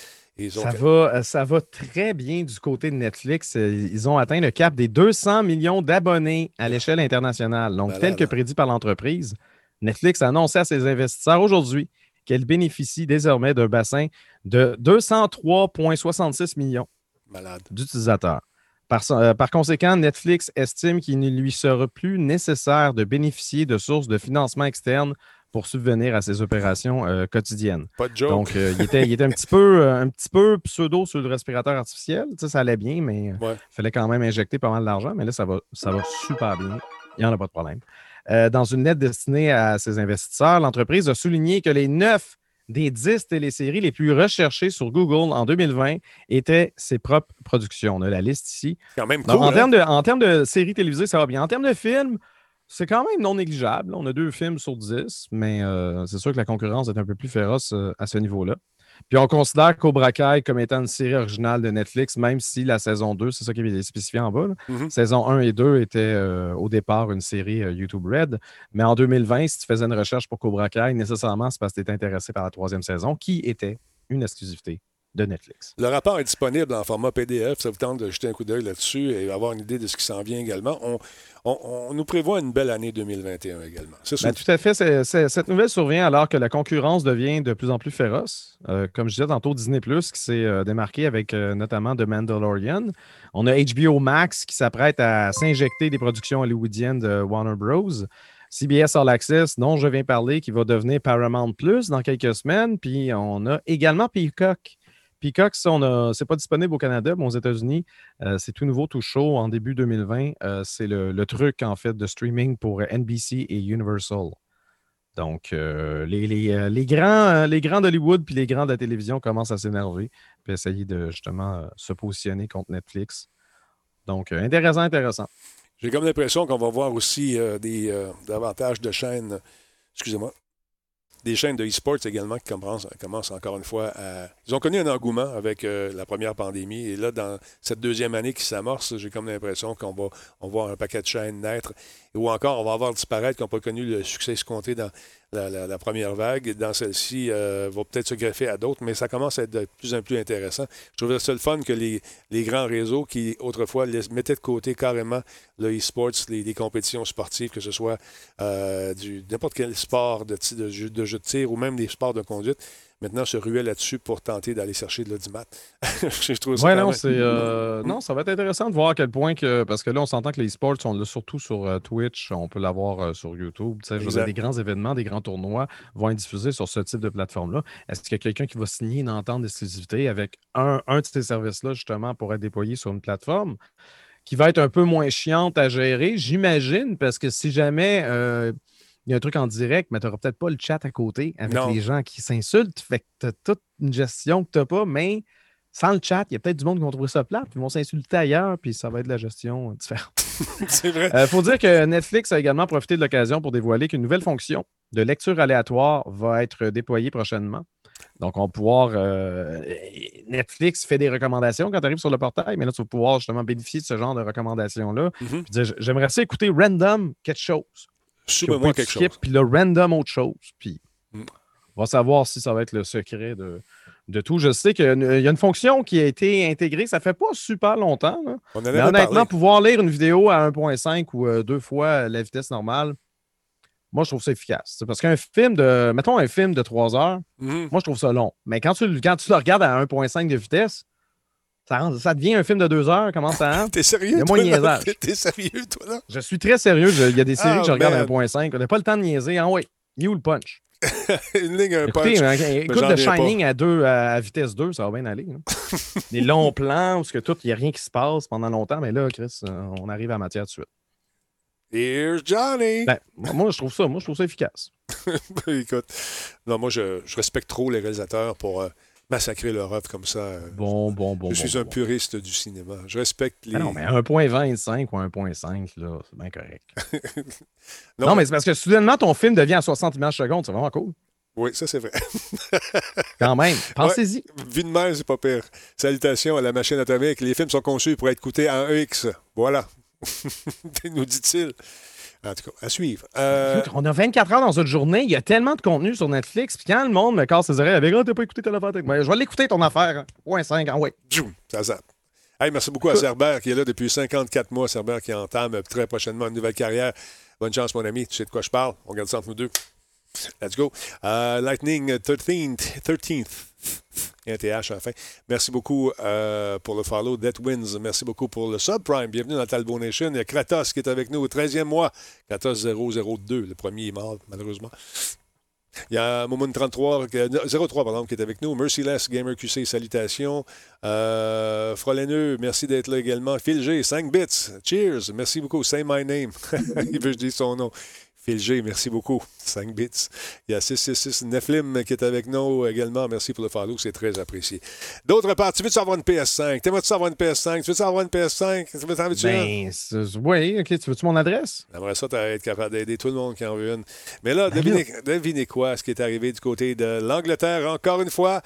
Ça, va, euh, ça va très bien du côté de Netflix. Euh, ils ont atteint le cap des 200 millions d'abonnés à l'échelle internationale. Donc, tel que prédit par l'entreprise, Netflix a annoncé à ses investisseurs aujourd'hui qu'elle bénéficie désormais d'un bassin de 203,66 millions d'utilisateurs. Euh, par, conséquent, Netflix estime qu'il ne lui sera plus nécessaire de bénéficier de sources de financement externes pour subvenir à ses opérations euh, quotidiennes. Pas de joke. Donc, euh, il, était, un, petit peu, un petit peu pseudo sur le respirateur artificiel. ça allait bien, mais il fallait quand même injecter pas mal d'argent. Mais là, ça va, ça va super bien. Il n'y en a pas de problème. Euh, dans une lettre destinée à ses investisseurs, l'entreprise a souligné que les neuf des dix téléséries les plus recherchées sur Google en 2020 étaient ses propres productions. On a la liste ici. Quand même cool, en, termes de, en termes de séries télévisées, ça va bien. En termes de films, c'est quand même non négligeable. On a deux films sur dix, mais euh, c'est sûr que la concurrence est un peu plus féroce euh, à ce niveau-là. Puis on considère Cobra Kai comme étant une série originale de Netflix, même si la saison 2, c'est ça qui est spécifié en bas. Mm-hmm. Saison 1 et 2 étaient euh, au départ une série YouTube Red. Mais en 2020, si tu faisais une recherche pour Cobra Kai, nécessairement, c'est parce que tu étais intéressé par la troisième saison, qui était une exclusivité de Netflix. Le rapport est disponible en format PDF. Ça vous tente de jeter un coup d'œil là-dessus et avoir une idée de ce qui s'en vient également. On, nous prévoit une belle année 2021 également. C'est ben, tout à fait. cette nouvelle survient alors que la concurrence devient de plus en plus féroce. Euh, comme je disais tantôt, Disney Plus qui s'est euh, démarqué avec euh, notamment The Mandalorian. On a HBO Max qui s'apprête à s'injecter des productions hollywoodiennes de Warner Bros. CBS All Access, dont je viens parler, qui va devenir Paramount Plus dans quelques semaines. Puis on a également Peacock Peacock, c'est pas disponible au Canada, mais aux États-Unis, euh, c'est tout nouveau, tout chaud en début 2020. Euh, c'est le, truc, en fait, de streaming pour NBC et Universal. Donc, euh, les, grands, les grands d'Hollywood puis les grands de la télévision commencent à s'énerver puis essayer de justement se positionner contre Netflix. Donc, intéressant, intéressant. J'ai comme l'impression qu'on va voir aussi des, davantage de chaînes, excusez-moi, des chaînes de e-sports également qui commencent, encore une fois à. Ils ont connu un engouement avec euh, la première pandémie. Et là, dans cette deuxième année qui s'amorce, j'ai comme l'impression qu'on va, on va un paquet de chaînes naître. Ou encore, on va avoir disparaître qui n'ont pas connu le succès escompté dans la, première vague. Dans celle-ci, euh, va peut-être se greffer à d'autres, mais ça commence à être de plus en plus intéressant. Je trouvais ça le fun que les, grands réseaux qui, autrefois, mettaient de côté carrément le e-sports, les, compétitions sportives, que ce soit euh, du n'importe quel sport de, de, jeu, de jeu de tir ou même des sports de conduite, maintenant se ruait là-dessus pour tenter d'aller chercher de l'audimat. je trouve ça. Ouais, non, c'est, euh, non, ça va être intéressant de voir à quel point que. Parce que là, on s'entend que les sports sont là surtout sur euh, Twitch, on peut l'avoir euh, sur YouTube. Je veux des grands événements, des grands tournois vont être diffusés sur ce type de plateforme-là. Est-ce qu'il y a quelqu'un qui va signer une entente d'exclusivité avec un, un de ces services-là, justement, pour être déployé sur une plateforme? qui va être un peu moins chiante à gérer, j'imagine, parce que si jamais il y a un truc en direct, mais tu n'auras peut-être pas le chat à côté avec les gens qui s'insultent. Fait que tu as toute une gestion que tu n'as pas, mais sans le chat, il y a peut-être du monde qui vont trouver ça plate, ils vont s'insulter ailleurs, puis ça va être de la gestion différente. C'est vrai. Il euh, faut dire que Netflix a également profité de l'occasion pour dévoiler qu'une nouvelle fonction de lecture aléatoire va être déployée prochainement. Donc, on va pouvoir. Euh, Netflix fait des recommandations quand tu arrives sur le portail, mais là, tu vas pouvoir justement bénéficier de ce genre de recommandations-là. Mm-hmm. J'aimerais ça écouter random quelque chose. Super quelque chose. Puis le random autre chose. Puis mm. on va savoir si ça va être le secret de, de tout. Je sais qu'il y a une fonction qui a été intégrée, ça fait pas super longtemps. Mais honnêtement, pouvoir lire une vidéo à 1.5 ou euh, deux fois la vitesse normale, moi, je trouve ça efficace. Parce qu'un film de, mettons un film de 3 heures, mm-hmm. moi, je trouve ça long. Mais quand tu, quand tu le regardes à 1.5 de vitesse, ça, devient un film de deux heures, comment ça T'es sérieux? Il T'es sérieux, toi, là? Je suis très sérieux. il y a des séries que je ah, regarde à 1.5. On n'a pas le temps de niaiser. Ah oui, il où le punch? Une ligne, un Écoutez, punch. écoute The Shining à, deux, à, vitesse 2, ça va bien aller. des longs plans où il n'y a rien qui se passe pendant longtemps, mais là, Chris, euh, on arrive à matière de suite. Here's Johnny! Ben, moi, je trouve ça, moi, je trouve ça efficace. écoute, non, moi, je, respecte trop les réalisateurs pour. Euh, massacrer leur œuvre comme ça. Bon, bon, bon. Je suis un puriste du cinéma. Je respecte les. Ah non, mais 1.25 ou 1.5, là, c'est bien correct. non, mais c'est parce que soudainement, ton film devient à 60 images secondes. C'est vraiment cool. Oui, ça, c'est vrai. Quand même. Pensez-y. vu de même, c'est pas pire. Salutations à la machine atomique. Les films sont conçus pour être écoutés en EX. Voilà. nous dit-il. En tout cas, à suivre. Euh, on a 24 heures dans une journée. Il y a tellement de contenu sur Netflix. Puis quand le monde me casse ses oreilles avec oh, t'as pas écouté ta affaire moi. Je vais l'écouter ton affaire. Point 5, ah ouais. Ça zappe. Hey, merci beaucoup à Cerber qui est là depuis 54 mois. Cerber qui entame très prochainement une nouvelle carrière. Bonne chance, mon ami. Tu sais de quoi je parle. On regarde ça entre nous deux. Let's go. Uh, Lightning 13th, 13th. Un TH la fin. Merci beaucoup euh, pour le follow. Death Wins, merci beaucoup pour le subprime. Bienvenue dans Talbot Nation. Il y a Kratos qui est avec nous au 13e mois. Kratos 002. Le premier est mort, malheureusement. Il y a Momoun33, 03 pardon, qui est avec nous. Merciless Gamer QC, salutations. Euh, merci d'être là également. Phil G, 5 bits. Cheers. Merci beaucoup. Say my name. Il veut que je dise son nom. Phil G, merci beaucoup. 5 bits. Il y a 666 Neflim qui est avec nous également. Merci pour le follow, c'est très apprécié. D'autre part, tu veux-tu avoir une PS5? Tu veux-tu avoir une PS5? Tu veux-tu avoir une PS5? Tu veux ben, oui, ok. Tu veux-tu mon adresse? J'aimerais ça être capable d'aider tout le monde qui en veut une. Mais là, ben devinez, devinez quoi, ce qui est arrivé du côté de l'Angleterre encore une fois?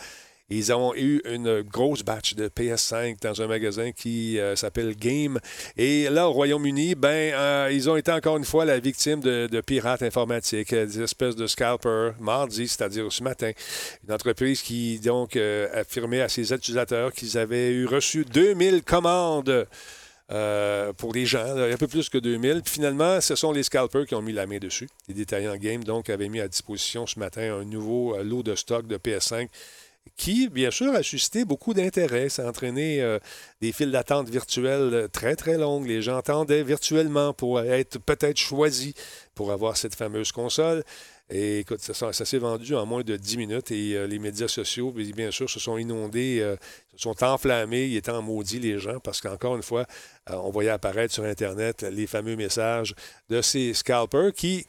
Ils ont eu une grosse batch de PS5 dans un magasin qui euh, s'appelle Game. Et là, au Royaume-Uni, ben, euh, ils ont été encore une fois la victime de, pirates informatiques, des espèces de scalpers, mardi, c'est-à-dire ce matin. Une entreprise qui, donc, affirmait à ses utilisateurs qu'ils avaient eu reçu 2000 commandes euh, pour des gens, un peu plus que 2000. Puis finalement, ce sont les scalpers qui ont mis la main dessus. Les détaillants game, donc, avaient mis à disposition ce matin un nouveau euh, lot de stock de PS5 qui, bien sûr, a suscité beaucoup d'intérêt. Ça a entraîné euh, des files d'attente virtuelles très, très longues. Les gens attendaient virtuellement pour être peut-être choisis pour avoir cette fameuse console. Et écoute, ça, s'est vendu en moins de 10 minutes et euh, les médias sociaux, bien sûr, se sont inondés, euh, se sont enflammés, ils étaient les gens, parce qu'encore une fois, euh, on voyait apparaître sur Internet les fameux messages de ces scalpers qui,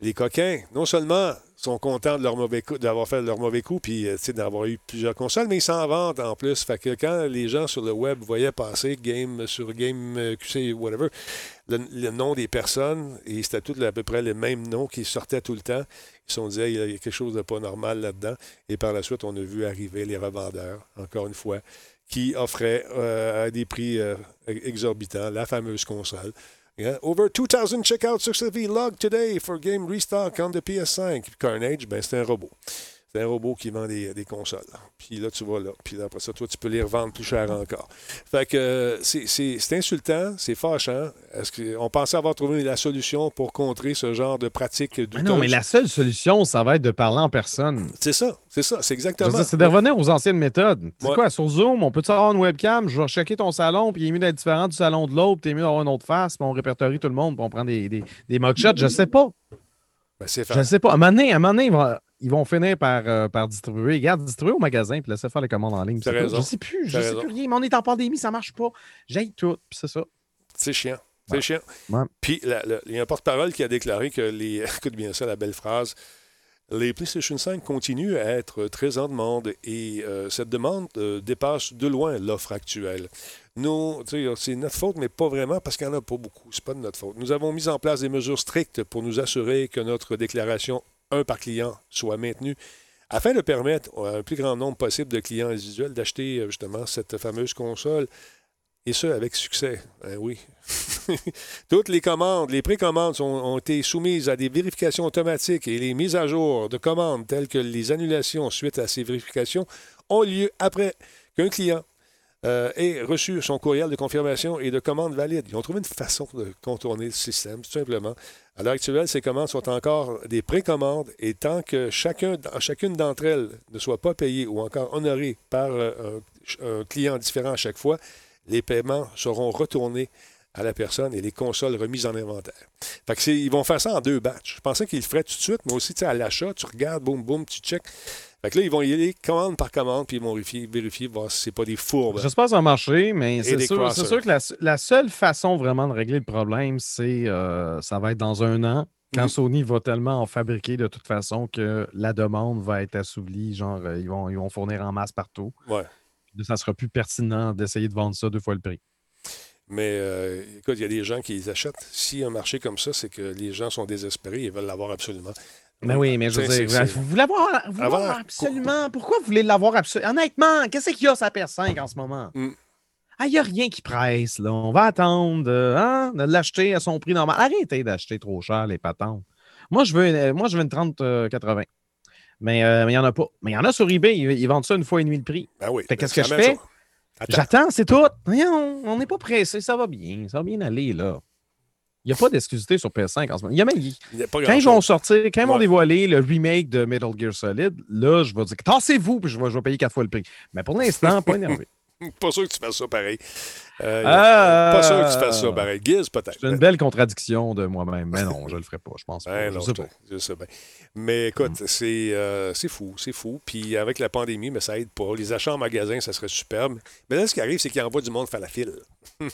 les coquins, non seulement sont contents d'avoir fait leur mauvais coup, puis d'avoir eu plusieurs consoles, mais ils s'en vendent en plus. Fait que quand les gens sur le web voyaient passer Game sur Game QC, whatever, le, nom des personnes, et c'était tout à peu près les mêmes noms qui sortaient tout le temps. Ils se sont dit, il y a quelque chose de pas normal là-dedans. Et par la suite, on a vu arriver les revendeurs, encore une fois, qui offraient euh, à des prix euh, exorbitants la fameuse console. Yeah, over 2000 checkouts successfully logged today for game restock on the PS5. Carnage, ben, c'est un robot. C'est un robot qui vend des, consoles. Puis là, tu vas là. Puis après ça, toi, tu peux les revendre plus cher encore. Fait que euh, c'est insultant, c'est fâchant. Est-ce qu'on pensait avoir trouvé la solution pour contrer ce genre de pratique ah Non, mais la seule solution, ça va être de parler en personne. C'est ça, c'est ça, c'est exactement. C'est de revenir aux anciennes méthodes. C'est quoi, sur Zoom, on peut avoir une webcam, je vais checker ton salon, puis il est mieux d'être différent du salon de l'autre, puis il est mieux d'avoir une autre face, puis on répertorie tout le monde, puis on prend des, des, des mugshots, je sais pas. Ben, je ne sais pas. À un moment donné, à un moment donné ils vont finir par, euh, par distribuer. Regarde, distribuer au magasin puis laisser faire les commandes en ligne. Je ne sais plus, je sais plus rien. Mais on est en pandémie, ça ne marche pas. J'ai tout, puis c'est ça. C'est chiant. C'est chiant. Puis il y a un porte-parole qui a déclaré que les. Écoute bien ça, la belle phrase. Les PlayStation 5 continuent à être très en demande et euh, cette demande euh, dépasse de loin l'offre actuelle. Nous, c'est notre faute, mais pas vraiment parce qu'il n'y en a pas beaucoup. C'est pas de notre faute. Nous avons mis en place des mesures strictes pour nous assurer que notre déclaration un par client soit maintenu afin de permettre à un plus grand nombre possible de clients individuels d'acheter euh, justement cette fameuse console. Et ce, avec succès. Ben oui. Toutes les commandes, les précommandes ont été soumises à des vérifications automatiques et les mises à jour de commandes telles que les annulations suite à ces vérifications ont lieu après qu'un client euh, ait reçu son courriel de confirmation et de commande valide. Ils ont trouvé une façon de contourner le système, tout simplement. À l'heure actuelle, ces commandes sont encore des précommandes et tant que chacun, chacune d'entre elles ne soit pas payée ou encore honorée par euh, un, client différent à chaque fois, les paiements seront retournés à la personne et les consoles remises en inventaire. Fait que ils vont faire ça en deux batchs. Je pensais qu'ils le feraient tout de suite, mais aussi à l'achat, tu regardes, boum, boum, tu check. Fait que là, ils vont y aller commande par commande, puis ils vont vérifier, vérifier voir si ce n'est pas des fourbes. J'espère que ça va marcher, mais c'est sûr, sûr, que la, seule façon vraiment de régler le problème, c'est euh, ça va être dans un an. Quand mhm. Sony va tellement en fabriquer de toute façon que la demande va être assouvie, genre euh, ils, vont, ils vont fournir en masse partout. Ouais. Ça sera plus pertinent d'essayer de vendre ça deux fois le prix. Mais euh, écoute, il y a des gens qui les achètent. Si un marché comme ça, c'est que les gens sont désespérés, ils veulent l'avoir absolument. Mais oui, mais je veux dire, vous voulez l'avoir absolument? Pourquoi vous voulez l'avoir absolument? Honnêtement, qu'est-ce qu'il y a sa PS5 en ce moment? Mm. Ah, il n'y a rien qui presse, là. On va attendre hein, de l'acheter à son prix normal. Arrêtez d'acheter trop cher les patentes. Moi, je veux, moi, je veux une 30-80. Euh, mais euh, il n'y en a pas. Mais il y en a sur eBay. Ils, vendent ça une fois et demie le prix. Ben oui. qu'est-ce que je fais? J'attends, c'est tout. on n'est pas pressé. Ça va bien. Ça va bien aller, là. Il n'y a pas d'exclusivité sur PS5 en ce moment. Il y a même, quand ils vont sortir, quand ils vont dévoiler le remake de Metal Gear Solid, là, je vais dire tassez-vous, puis je vais, je vais payer quatre fois le prix. Mais pour l'instant, pas énervé. pas sûr que tu fasses ça pareil. Euh, ah! pas sûr que tu fasses ça pareil. Giz, peut-être. C'est une belle contradiction de moi-même. Mais non, je ne le ferai pas, je pense. Pas. je, sais pas. je sais bien. Mais écoute, mm. euh, c'est fou, c'est fou. Puis avec la pandémie, mais ça aide pas. Les achats en magasin, ça serait superbe. Mais là, ce qui arrive, c'est qu'il envoie du monde faire la file.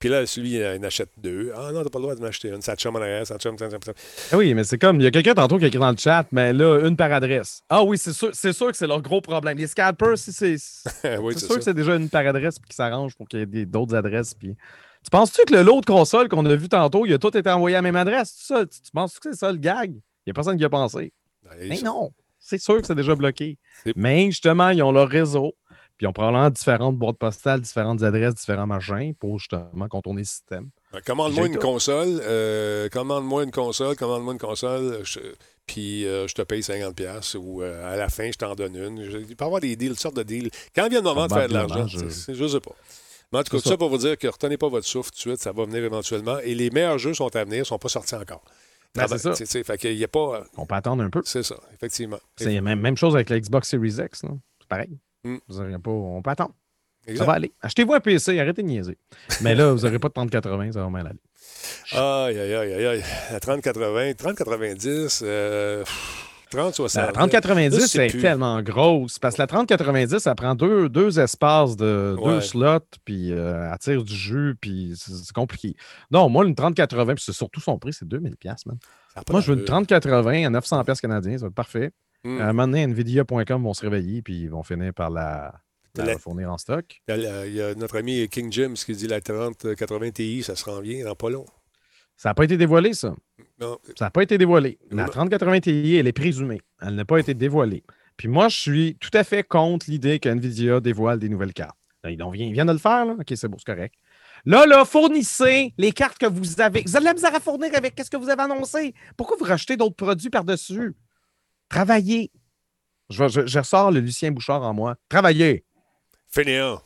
Puis là, celui, il en achète deux. Ah non, t'as pas le droit de m'acheter une. Ça chum en arrière, ça chum, ah Oui, mais c'est comme, il y a quelqu'un tantôt qui a écrit dans le chat, mais là, une par adresse. Ah oui, c'est sûr, c'est sûr que c'est leur gros problème. Les scalpers, c'est oui, sûr que c'est déjà une par adresse qui s'arrange pour qu'il y ait d'autres adresses. Puis... Tu penses-tu que l'autre console qu'on a vu tantôt, il a tout été envoyé à la même adresse? Tu, tu penses-tu que c'est ça le gag? Il n'y a personne qui a pensé. Ben, mais non. C'est sûr que c'est déjà bloqué. Mais justement, ils ont leur réseau. Puis ils ont probablement différentes boîtes postales, différentes adresses, différents machins pour justement contourner le système. Commande-moi une console, euh, commande-moi une console, commande-moi une console, puis euh, je te paye 50$ ou euh, à la fin, je t'en donne une. Il peut y avoir des deals, toutes sortes de deals. Quand vient le moment de faire de l'argent, je ne sais pas. Mais en tout cas, tout ça pour vous dire que retenez pas votre souffle tout de suite, ça va venir éventuellement. Et les meilleurs jeux sont à venir, ne sont pas sortis encore. Ben, c'est ça. Fait qu'il y a pas... On peut attendre un peu. C'est ça, effectivement. C'est la même, même, chose avec la Xbox Series X. C'est pareil. Mm. Pas... On peut attendre. Ça va aller. Achetez-vous un PC, arrêtez de niaiser. Mais là, vous n'aurez pas de 3080, ça va mal aller. Aïe, aïe, aïe, aïe. La 3080, 3090, euh, 3060. La 3090, c'est tellement grosse. Parce que la 3090, ça prend deux, deux espaces de deux slots, puis euh, elle tire du jus, puis c'est compliqué. Non, moi, une 3080, puis c'est surtout son prix, c'est 2000$, man. Moi, je veux une 3080 à 900$ canadiens, ça va être parfait. Hmm. À un moment donné, Nvidia.com vont se réveiller, puis ils vont finir par la, fournir en stock. Il y, a, notre ami King James qui dit la 3080 Ti, ça se rend bien dans pas long. Ça n'a pas été dévoilé, ça. Non. Ça n'a pas été dévoilé. La 3080 Ti, elle est présumée. Elle n'a pas été dévoilée. Puis moi, je suis tout à fait contre l'idée qu'NVIDIA dévoile des nouvelles cartes. Là, ils, viennent de le faire, là. OK, c'est bon, c'est correct. Là, là, fournissez les cartes que vous avez. Vous avez la misère à fournir avec qu'est-ce que vous avez annoncé. Pourquoi vous rachetez d'autres produits par-dessus? Travaillez. Je, je, ressors le Lucien Bouchard en moi. Travaillez. Fainéant.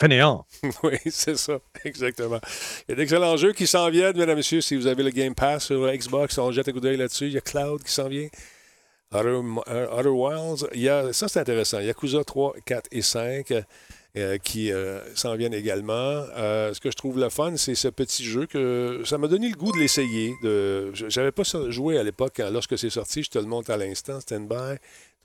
Fainéant. oui, c'est ça, exactement. Il y a d'excellents jeux qui s'en viennent, mesdames et messieurs. Si vous avez le Game Pass sur Xbox, on jette un coup d'œil là-dessus. Il y a Cloud qui s'en vient. Outer, euh, Wilds. Il y a, ça, c'est intéressant. Yakuza 3, 4 et 5. Euh, qui euh, s'en viennent également. ce que je trouve le fun, c'est ce petit jeu que ça m'a donné le goût de l'essayer. J'avais pas joué à l'époque lorsque c'est sorti. Je te le montre à l'instant. Stand by.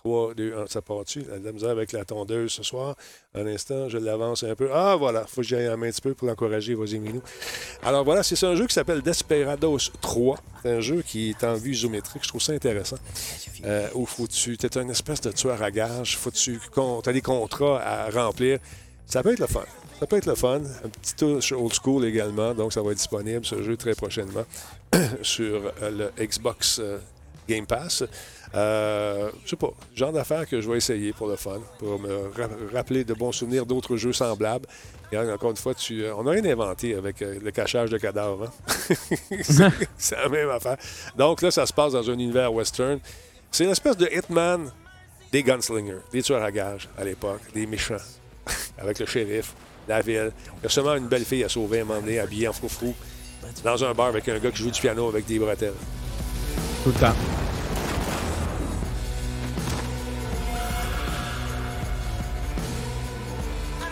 3, 2, 1, ça part-tu? La misère avec la tondeuse ce soir. Un instant, je l'avance un peu. Ah, voilà, il faut que j'aille un petit peu pour l'encourager, vas-y, Minou. Alors voilà, c'est un jeu qui s'appelle Desperados 3. C'est un jeu qui est en vue isométrique. Je trouve ça intéressant. Euh, où. Tu es un espèce de tueur à gage. Faut-tu. Tu as des contrats à remplir. Ça peut être le fun. Ça peut être le fun. Un petit touch old school également. Donc, ça va être disponible, ce jeu, très prochainement sur euh, le Xbox euh, Game Pass. Euh, je sais pas, genre d'affaires que je vais essayer pour le fun, pour me rappeler de bons souvenirs d'autres jeux semblables. Et encore une fois, tu, euh, on n'a rien inventé avec euh, le cachage de cadavres. Hein? c'est la même affaire. Donc là, ça se passe dans un univers western. C'est une espèce de Hitman des gunslingers, des tueurs à gages à l'époque, des méchants, avec le shérif, la ville. Il y a seulement une belle fille à sauver un moment donné, habillée en froufrou, dans un bar avec un gars qui joue du piano avec des bretelles. Tout le temps.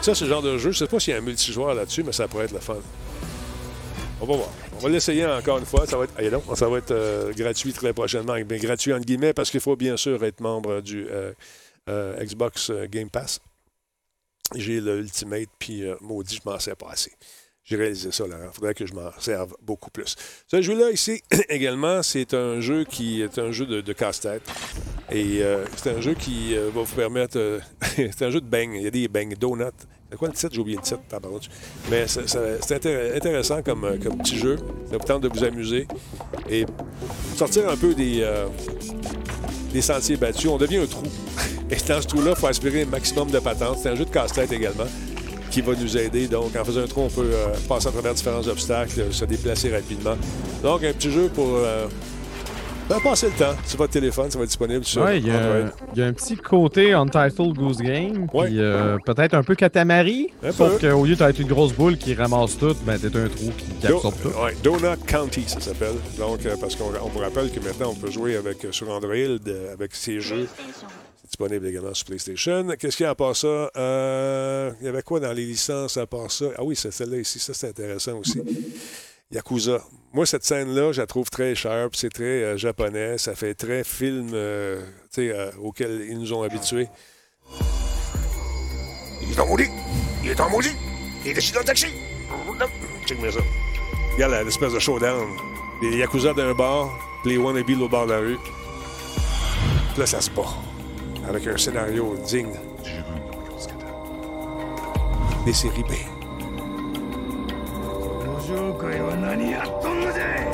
Ça, ce genre de jeu, je sais pas s'il y a un multijoueur là-dessus, mais ça pourrait être le fun. On va voir. On va l'essayer encore une fois. Ça va être, ça va être euh, gratuit très prochainement. Gratuit entre guillemets parce qu'il faut bien sûr être membre du euh, euh, Xbox Game Pass. J'ai l'Ultimate, puis maudit, je m'en sais pas assez. J'ai réalisé ça, là. Il faudrait que je m'en serve beaucoup plus. Ce jeu-là, ici, également, c'est un jeu qui est un jeu de, casse-tête. Et c'est un jeu qui va vous permettre. c'est un jeu de bang. Il y a des bang, donuts. C'est quoi le titre? J'ai oublié le titre, Mais c'est intéressant comme, euh, petit jeu. Ça vous tente de vous amuser. Et sortir un peu des, euh, des sentiers battus. On devient un trou. Et dans ce trou-là, il faut aspirer un maximum de patentes. C'est un jeu de casse-tête également qui va nous aider. Donc, en faisant un trou, on peut euh, passer à travers différents obstacles, se déplacer rapidement. Donc, un petit jeu pour ben, passez le temps sur votre téléphone, ça va être disponible sur ouais, il y, a un petit côté Untitled Goose Game, puis euh, peut-être un peu Katamari, sauf qu'au lieu d'être une grosse boule qui ramasse tout, ben t'es un trou qui, absorbe tout. Ouais, Donut County, ça s'appelle. Donc, euh, parce qu'on vous rappelle que maintenant, on peut jouer avec, euh, sur Android avec ces jeux. Disponible également sur PlayStation. Qu'est-ce qu'il y a à part ça? il y avait quoi dans les licences à part ça? Ah oui, c'est celle-là ici, ça c'est intéressant aussi. Yakuza. Moi, cette scène-là, je la trouve très sharp, c'est très euh, japonais, ça fait très film euh, euh, auquel ils nous ont habitués. Il est en maudit! Il est en maudit! Il est décidé dans le taxi! Check-moi ça. Regarde l'espèce de showdown. Les Yakuza d'un bar, les Wannabe au bord de la rue. là, ça se bat. Avec un scénario digne. Des séries B.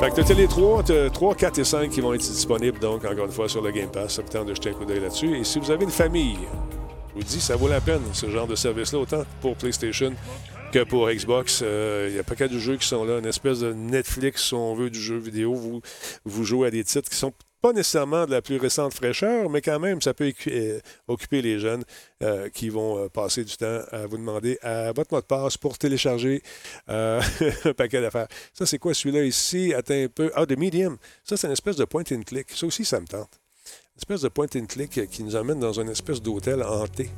Fait que tu as les 3, 3, 4 et 5 qui vont être disponibles, donc, encore une fois, sur le Game Pass. Ça me de jeter un coup d'œil là-dessus. Et si vous avez une famille, je vous dis, ça vaut la peine, ce genre de service-là, autant pour PlayStation que pour Xbox. Euh, il y a pas qu'à de jeux qui sont là, une espèce de Netflix, si on veut, du jeu vidéo. Vous, vous jouez à des titres qui sont pas nécessairement de la plus récente fraîcheur, mais quand même, ça peut euh, occuper les jeunes euh, qui vont passer du temps à vous demander à votre mot de passe pour télécharger un paquet d'affaires. Ça, c'est quoi celui-là ici? Attends un peu. Ah, de Medium. Ça, c'est une espèce de point and click. Ça aussi, ça me tente. Une espèce de point and click qui nous amène dans une espèce d'hôtel hanté.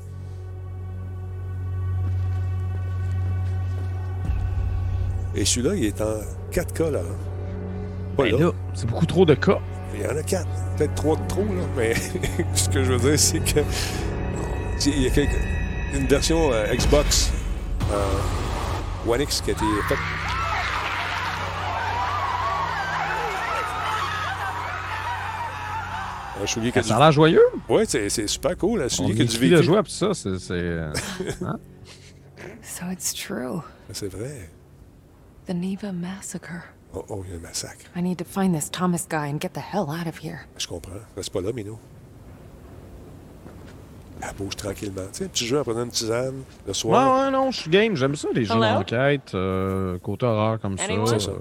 Et celui-là, il est en 4 cas, là. Pas ben là. c'est beaucoup trop de cas. Il y en a 4. Peut-être 3 de trop, là. Mais ce que je veux dire, c'est que. Il y a une version euh, Xbox euh, One X qui a été faite. Un soulier qui Ça a l'air joyeux. Oui, c'est super cool. Un soulier qui a du vécu. de jouer, puis ça, c'est. Euh, hein? So it's true. C'est vrai. The Neva massacre. Oh, oh, il y a un massacre. I need to find this Thomas guy and get the hell out of here. Je comprends. Reste pas là, Minou. Elle bouge tranquillement. Tu sais, un petit jeu en prenant une tisane le soir. Ouais, ouais, non, je suis game. J'aime ça, les jeux d'enquête, euh, côté horreur comme ça. C'est ça.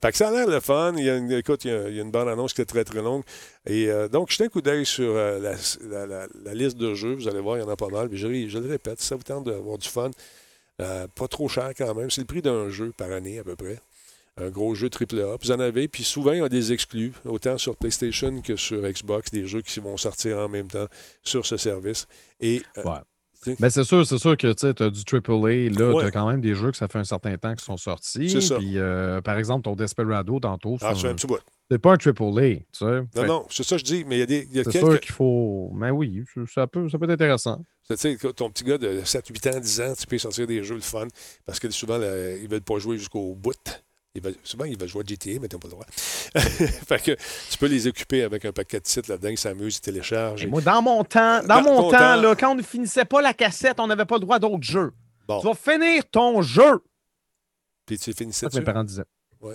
Fait que ça a l'air le fun. Il y a une, écoute, il y a, il y a une bande-annonce qui est très, très longue. Et euh, donc, jetez un coup d'œil sur euh, la, la, la, liste de jeux. Vous allez voir, il y en a pas mal. Mais je, je le répète, si ça vous tente d'avoir du fun, euh, pas trop cher quand même. C'est le prix d'un jeu par année à peu près. Un gros jeu AAA. Vous en avez. Puis souvent, il y a des exclus, autant sur PlayStation que sur Xbox, des jeux qui vont sortir en même temps sur ce service. Et. Euh, ben, c'est sûr, c'est sûr que tu as du AAA. Là, tu as quand même des jeux que ça fait un certain temps qui sont sortis. C'est ça. Puis, euh, par exemple, ton Desperado, tantôt. Ah, c'est un petit bout. C'est pas un AAA, tu sais. Non, non, c'est ça que je dis, mais il y a des. C'est quelques... sûr qu'il faut. Mais oui, ça peut, ça peut être intéressant. Tu sais, ton petit gars de 7, 8 ans, 10 ans, tu peux sortir des jeux le fun parce que souvent, là, ils veulent pas jouer jusqu'au bout. Souvent, ils veulent jouer à GTA, mais tu n'as pas le droit. fait que tu peux les occuper avec un paquet de sites là-dedans, ils s'amusent, ils téléchargent. Moi, dans mon temps, dans, mon temps, Là, quand on ne finissait pas la cassette, on n'avait pas le droit d'autres jeux. Tu vas finir ton jeu. Puis tu finissais ça. Mes parents disaient. Oui.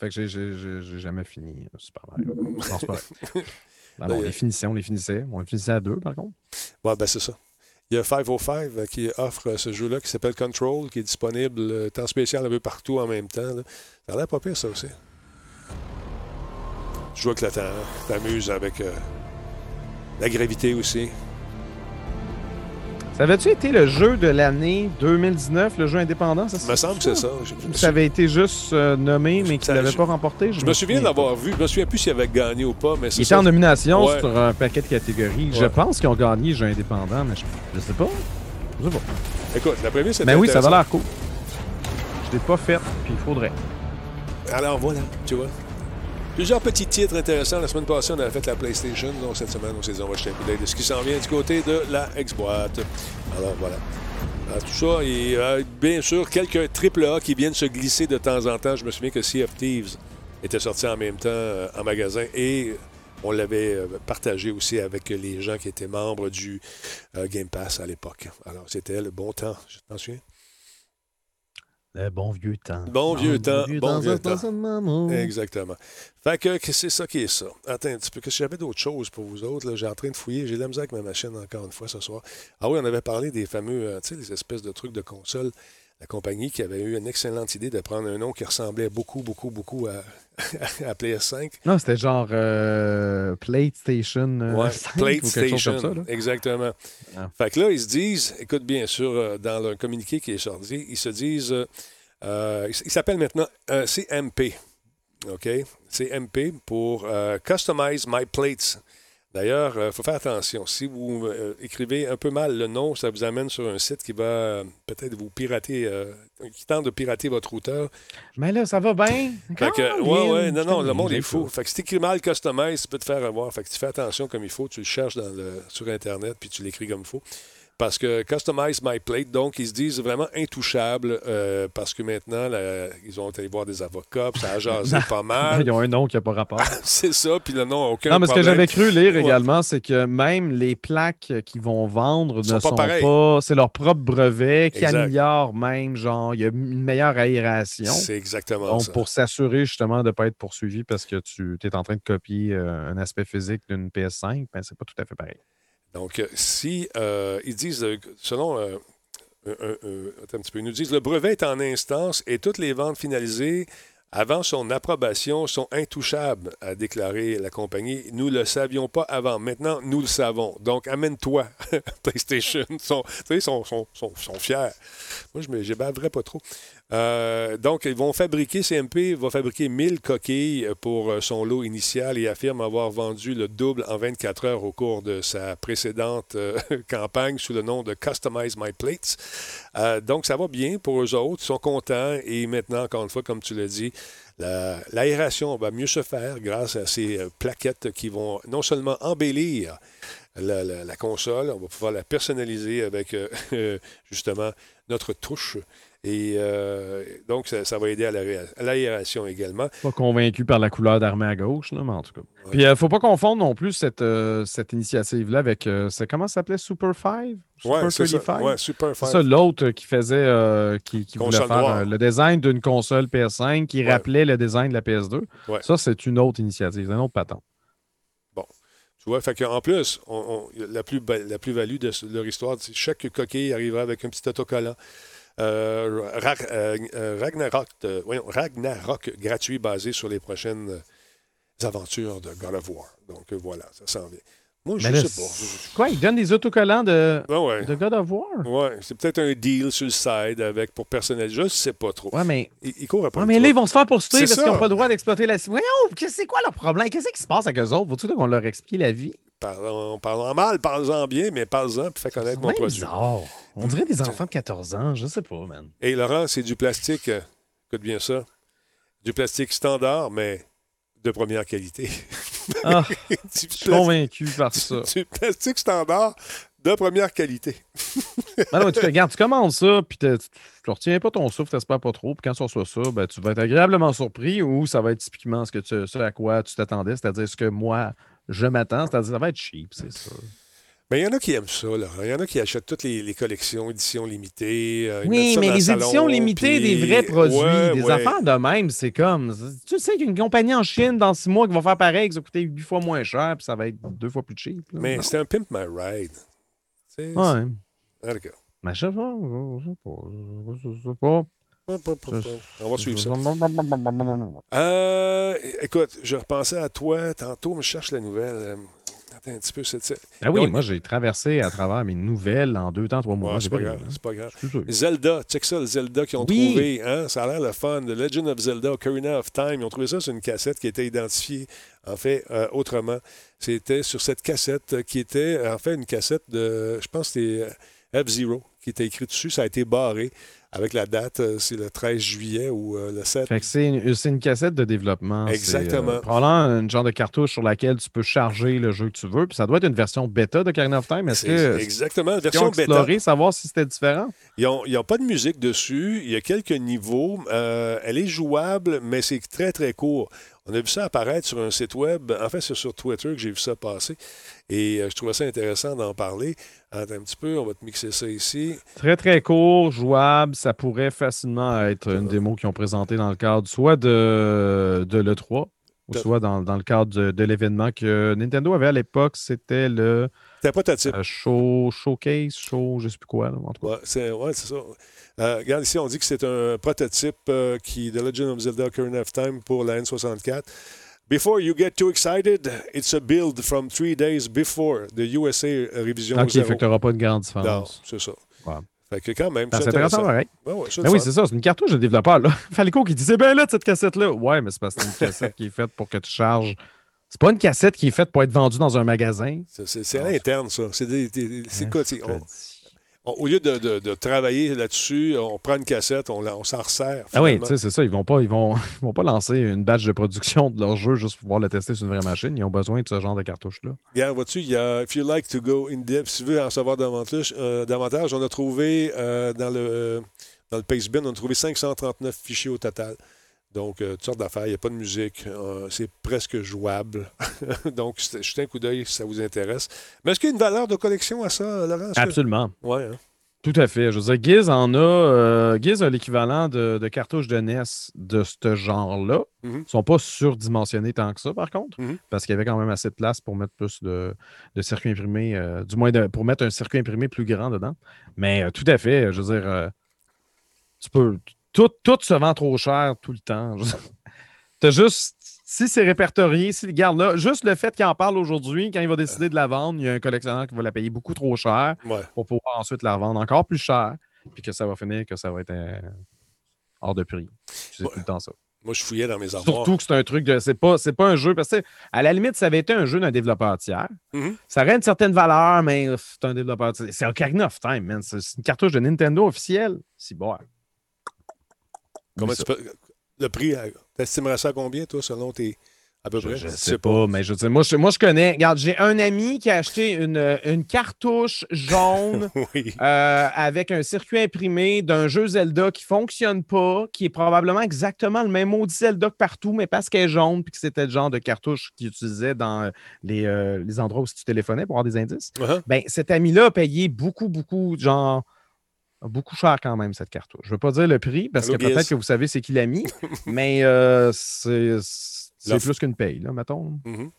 Fait que j'ai jamais fini Super Mario. Non, c'est pas vrai. Ben on les finissait, on les finissait. On les finissait à deux, par contre. Ouais, ben c'est ça. Il y a 505 euh, qui offre ce jeu-là qui s'appelle Control, qui est disponible euh, temps spécial un peu partout en même temps. Ça a l'air pas pire, ça aussi. Avec le temps, hein. t'amuses avec euh, la gravité aussi. Ça avait-tu été le jeu de l'année 2019, le jeu indépendant? Ça, me semble que c'est ça? ça avait été juste euh, nommé, mais qu'il n'avait pas remporté. Je, me, souviens d'avoir vu. Je me souviens plus s'il avait gagné ou pas. Mais Il était en nomination sur un paquet de catégories. Je pense qu'ils ont gagné jeu indépendant, mais je, ne sais pas. Je sais pas. Écoute, la première, c'était Mais oui, ça va l'air cool. Je l'ai pas fait, puis il faudrait. Alors voilà, tu vois. Plusieurs petits titres intéressants. La semaine passée, on avait fait la PlayStation. Donc, cette semaine, on s'est jeter un de ce qui s'en vient du côté de la X-Boîte. Alors, voilà. Tout ça, et euh, bien sûr, quelques AAA qui viennent se glisser de temps en temps. Je me souviens que Sea of Thieves était sorti en même temps euh, en magasin et on l'avait euh, partagé aussi avec les gens qui étaient membres du Game Pass à l'époque. Alors, c'était le bon temps. Je t'en souviens? Le bon vieux temps. Bon vieux temps. bon vieux temps. Exactement. Fait que c'est ça qui est ça. Attends un petit peu, que j'avais d'autres choses pour vous autres. J'ai en train de fouiller. J'ai de la misère avec ma machine encore une fois ce soir. Ah oui, on avait parlé des fameux, euh, tu sais, les espèces de trucs de console. La compagnie qui avait eu une excellente idée de prendre un nom qui ressemblait beaucoup, beaucoup, beaucoup à, à PS5. Non, c'était genre euh, PlayStation euh, ouais, 5 PlayStation, ou Exactement. Ah. Fait que là, ils se disent, écoute bien sûr, dans le communiqué qui est sorti, ils se disent, il s'appelle maintenant CMP. OK? CMP pour Customize My Plates. D'ailleurs, il euh, faut faire attention. Si vous euh, écrivez un peu mal le nom, ça vous amène sur un site qui va euh, peut-être vous pirater, qui tente de pirater votre routeur. Mais là, ça va bien. Fait que, ouais, ouais, non, non, le monde est fou. Fait que si tu écris mal customize, ça peut te faire avoir. Fait que tu fais attention comme il faut, tu le cherches dans le, sur Internet, puis tu l'écris comme il faut. Parce que Customize My Plate, donc, ils se disent vraiment intouchables euh, parce que maintenant, là, ils ont été voir des avocats, puis ça a jasé pas mal. Ils ont un nom qui n'a pas rapport. c'est ça, puis le nom n'a aucun Non, mais ce que j'avais cru lire Ouais. également, c'est que même les plaques qu'ils vont vendre ne sont pas. C'est leur propre brevet qui Exact. améliore même, genre, il y a une meilleure aération. C'est exactement Donc, ça. pour s'assurer justement de ne pas être poursuivi parce que tu es en train de copier euh, un aspect physique d'une PS5, ben, c'est pas tout à fait pareil. Donc, euh, si euh, ils disent, euh, selon un- petit peu, ils nous disent le brevet est en instance et toutes les ventes finalisées avant son approbation sont intouchables, a déclaré la compagnie. Nous ne le savions pas avant. Maintenant, nous le savons. Donc, amène-toi, PlayStation. Ils sont, sont, sont, sont, fiers. Moi, je ne j'ébaverais pas trop. Euh, donc, ils vont fabriquer, CMP va fabriquer 1000 coquilles pour euh, son lot initial et affirme avoir vendu le double en 24 heures au cours de sa précédente euh, campagne sous le nom de Customize My Plates. Donc, ça va bien pour eux autres. Ils sont contents. Et maintenant, encore une fois, comme tu l'as dit, la- l'aération va mieux se faire grâce à ces plaquettes qui vont non seulement embellir la, console, on va pouvoir la personnaliser avec justement notre touche. Et euh, donc, ça, ça va aider à l'aération également. Pas convaincu par la couleur d'armée à gauche, là, mais en tout cas. Puis, il ne faut pas confondre non plus cette, euh, cette initiative-là avec. euh, comment ça s'appelait? Super 5 Super Ouais, c'est ça. 35? Ouais, super C'est ça, l'autre euh, qui faisait, euh, qui, qui voulait faire euh, le design d'une console PS5 qui rappelait le design de la PS2. Ouais. Ça, c'est une autre initiative, c'est un autre patente. Tu vois, fait qu'en plus, on- on- la, plus ba- la plus-value de leur histoire, c'est que chaque coquille arrivera avec un petit autocollant. Euh, euh, euh, Ragnarok, Ragnarok gratuit basé sur les prochaines aventures de God of War. Donc voilà, ça s'en vient. Moi, je sais pas. Quoi, ils donnent des autocollants de, ouais. de God of War? Ouais, c'est peut-être un deal sur le side avec pour personnaliser. Je sais pas trop. Ouais, mais, Ils, ils courent après ouais, mais là, ils vont se faire poursuivre parce qu'ils n'ont pas le droit d'exploiter la. Voyons, c'est quoi leur problème? Qu'est-ce qui se passe avec eux autres? Faut-tu qu'on leur explique la vie? Parlons, parlons mal, parlons bien, mais parlons puis fais connaître mon produit. bizarre. On dirait des enfants de 14 ans, je sais pas, man. Et Laurent, c'est du plastique, euh, écoute bien ça, du plastique standard, mais de première qualité. Ah, du, je suis plastique, convaincu par ça. du plastique standard de première qualité. Ben non, tu, regardes, tu commandes ça, puis tu ne retiens pas ton souffle, tu pas trop, puis quand tu reçois ça, ben, tu vas être agréablement surpris ou ça va être typiquement ce, que tu, ce à quoi tu t'attendais, c'est-à-dire ce que moi, je m'attends, c'est-à-dire ça va être cheap, c'est ça. Mais il y en a qui aiment ça, Laurent. Il y en a qui achètent toutes les, les collections, éditions limitées. euh, Oui, mais les salon, éditions limitées puis- des vrais produits, Ouais, des ouais. affaires de même, c'est comme. Tu sais qu'une compagnie en Chine, dans six mois, qui va faire pareil, qui va coûter huit fois moins cher, puis ça va être deux fois plus cheap. là. Mais c'est un Pimp My Ride. Ouais. D'accord. Mais je sais pas, je sais pas, je sais pas. On va suivre ça. Euh, écoute, je repensais à toi tantôt, mais je cherche la nouvelle. Attends un petit peu. c'est- Ah oui, Donc- moi, j'ai traversé à travers mes nouvelles en deux temps, trois mois. Ouais, J'ai c'est pas grave. C'est pas grave. Zelda, check ça, le Zelda qu'ils ont Oui. trouvé. Hein? Ça a l'air le fun. The Legend of Zelda, Ocarina of Time. Ils ont trouvé ça sur une cassette qui était identifiée, en fait, euh, autrement. C'était sur cette cassette euh, qui était, en fait, une cassette de, je pense que c'était euh, F-Zero qui était écrit dessus. Ça a été barré avec la date, euh, c'est le 13 juillet ou euh, le 7. Fait que c'est une, une cassette de développement. Exactement. euh, probablement une genre de cartouche sur laquelle tu peux charger le jeu que tu veux. Puis ça doit être une version bêta de Ocarina of Time. Est-ce que exactement ils ont version bêta. exploré, savoir si c'était différent? Ils n'ont pas de musique dessus. Il y a quelques niveaux. Euh, elle est jouable, mais c'est très, très court. On a vu ça apparaître sur un site web. En fait, c'est sur Twitter que j'ai vu ça passer. Et je trouvais ça intéressant d'en parler. Attends un petit peu, on va te mixer ça ici. Très, très court, jouable. Ça pourrait facilement être une démo qu'ils ont présentée dans le cadre soit de, de l'E3 ou soit dans, dans le cadre de, de l'événement que Nintendo avait à l'époque. C'était le un prototype. euh, show, Showcase, show, je sais plus quoi. là, en tout cas. Ouais, c'est ouais, c'est ça. Euh, regarde ici, on dit que c'est un prototype euh, qui de Legend of Zelda Ocarina of Time pour la N64. Before you get too excited, it's a build from three days before the USA Ok, fait que tu n'auras pas de grande Non, différence. c'est ça. Ouais. Fait que quand même, c'est intéressant, pareil. Ouais, Ben oui, c'est ça, c'est une cartouche de développeur. Là. Falico qui disait ben là cette cassette-là. Ouais, mais c'est parce que c'est une cassette qui est faite pour que tu charges. C'est pas une cassette qui est faite pour être vendue dans un magasin. C'est- à l'interne, ça. C'est c'est quoi, c'est- on, au lieu de, travailler là-dessus, on prend une cassette, on, on s'en resserre. Ah oui, tu sais, c'est ça. Ils vont pas, ils vont, vont pas lancer une batch de production de leur jeu juste pour pouvoir le tester sur une vraie machine. Ils ont besoin de ce genre de cartouche-là. Regarde, vois-tu, il y a If you like to go in depth, si tu veux en savoir davantage, euh, davantage on a trouvé euh, dans le dans le on a trouvé 539 fichiers au total. Donc, euh, toutes sortes d'affaires. Il n'y a pas de musique. c'est presque jouable. Donc, jetez un coup d'œil si ça vous intéresse. Mais est-ce qu'il y a une valeur de collection à ça, Laurent? Absolument. Oui. Hein? Tout à fait. Je veux dire, Giz en a. Euh, Giz a l'équivalent de, cartouches de NES de ce genre-là. Ils ne sont pas surdimensionnés tant que ça, par contre, mm-hmm. parce qu'il y avait quand même assez de place pour mettre plus de, circuits imprimés, euh, du moins pour mettre un circuit imprimé plus grand dedans. Mais euh, tout à fait, je veux dire, tu peux. Tout, tout se vend trop cher tout le temps. Tu as juste si c'est répertorié, si, regarde là, juste le fait qu'il en parle aujourd'hui, quand il va décider de la vendre, il y a un collectionneur qui va la payer beaucoup trop cher pour pouvoir ensuite la revendre encore plus cher, puis que ça va finir, que ça va être euh, hors de prix. C'est tout le temps ça. Moi, je fouillais dans mes armoires. Surtout que c'est un truc de. C'est pas, pas un jeu. Parce que, à la limite, ça avait été un jeu d'un développeur tiers. Mm-hmm. Ça aurait une certaine valeur, mais c'est un développeur tiers. C'est Ocarina of Time, man. C'est une cartouche de Nintendo officielle. C'est bon. Comment tu peux le prix, euh, t'estimerais ça à combien, toi, selon tes. À peu près? Je, ne sais pas, mais je moi, je, moi, je connais. Regarde, j'ai un ami qui a acheté une, une cartouche jaune euh, avec un circuit imprimé d'un jeu Zelda qui ne fonctionne pas, qui est probablement exactement le même maudit Zelda que partout, mais parce qu'elle est jaune, puis que c'était le genre de cartouche qu'il utilisait dans les, euh, les endroits où tu téléphonais pour avoir des indices. Uh-huh. Ben, cet ami-là a payé beaucoup, beaucoup, genre beaucoup cher quand même, cette cartouche. Je ne veux pas dire le prix, parce que peut-être que vous savez c'est qui l'a mis, mais euh, c'est plus qu'une paye, là, mettons. Mm-hmm.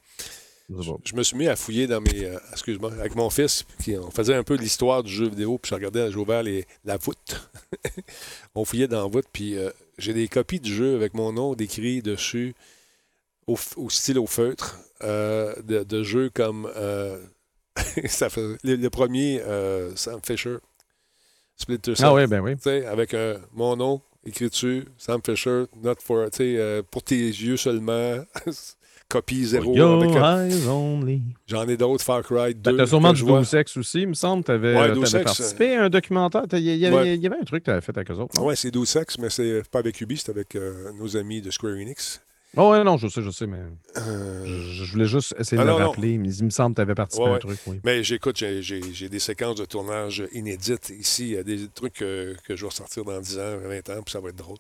Je, me suis mis à fouiller dans mes. Euh, excuse-moi, avec mon fils, qui, on faisait un peu l'histoire du jeu vidéo, puis je regardais, j'ai ouvert les, la voûte. on fouillait dans la voûte, puis euh, j'ai des copies du jeu avec mon nom décrit dessus, au, style au feutre, de, jeux comme. ça fait, le, premier, Sam Fisher. Cell. Ah oui, ben oui. Avec euh, mon nom écrit dessus, Sam Fisher, not for, euh, pour tes yeux seulement. Copie zéro. J'en ai d'autres, Far Cry 2. Ben, t'as sûrement du Deus Ex aussi, il me semble. T'avais ouais, avais participé à un documentaire. Il y, avait un truc que tu avais fait avec eux autres. Oui, c'est Deus Ex, mais c'est pas avec Ubi, c'est avec euh, nos amis de Square Enix. Oh, ouais, non, je sais, je sais, mais euh, je, voulais juste essayer de ah, le rappeler. Mais il me semble que tu avais participé à un truc. Oui. Mais j'écoute, j'ai des séquences de tournage inédites ici. Il y a des trucs que, que je vais ressortir dans 10 ans, 20 ans, puis ça va être drôle.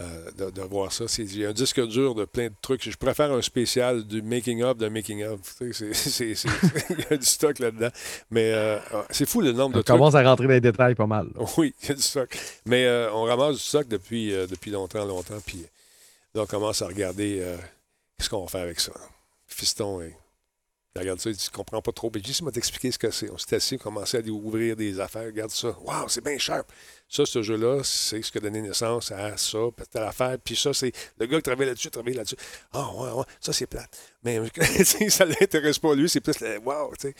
Euh, de, voir ça. Il y a un disque dur de plein de trucs. Je préfère un spécial du making-up d'un making-up. Il y a du stock là-dedans. Mais euh, ah, c'est fou le nombre de trucs. On commence à rentrer dans les détails pas mal. Oui, il y a du stock. Mais on ramasse du stock depuis, depuis longtemps, longtemps. Puis Là, on commence à regarder euh, qu'est-ce qu'on va faire avec ça. Fiston, il regarde ça, il dit, comprends pas trop. Mais juste, il m'a expliqué ce que c'est. On s'est assis, on commençait à ouvrir des affaires. Regarde ça. Waouh, c'est bien sharp. Ça, ce jeu-là, c'est ce qui a donné naissance à ça, peut-être l'affaire. Puis ça, c'est le gars qui travaille là-dessus, travaille là-dessus. Ah, ouais, ouais, ça, c'est plate. Mais ça ne l'intéresse pas, lui. C'est plus, waouh, tu sais.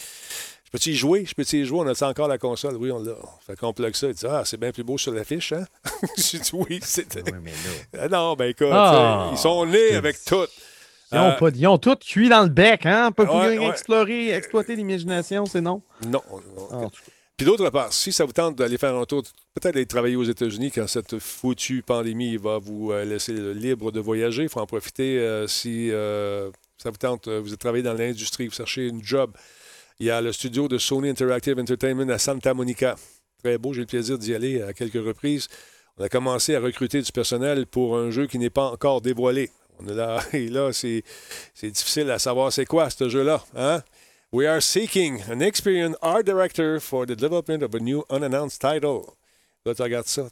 Peux-tu y jouer? Je peux-tu y jouer? On a encore la console? Oui, on l'a. Fait qu'on plug ça. Il dit Ah, c'est bien plus beau sur l'affiche, hein? J'ai dit Oui, c'était. Ah non, ben écoute, ah, ils sont nés avec tout. Ils ont, euh, ils ont tout cuit dans le bec, hein? Pas ouais, explorer, exploiter l'imagination, c'est non? Non. non. Puis d'autre part, si ça vous tente d'aller faire un tour, peut-être d'aller travailler aux États-Unis quand cette foutue pandémie va vous euh, laisser libre de voyager, il faut en profiter euh, si ça vous tente, vous êtes travaillé dans l'industrie, vous cherchez une job il y a le studio de Sony Interactive Entertainment à Santa Monica. Très beau, j'ai le plaisir d'y aller à quelques reprises. On a commencé à recruter du personnel pour un jeu qui n'est pas encore dévoilé. On est là, et là, c'est, difficile à savoir c'est quoi ce jeu-là. Hein? We are seeking an experienced art director for the development of a new unannounced title. Là, tu regardes ça,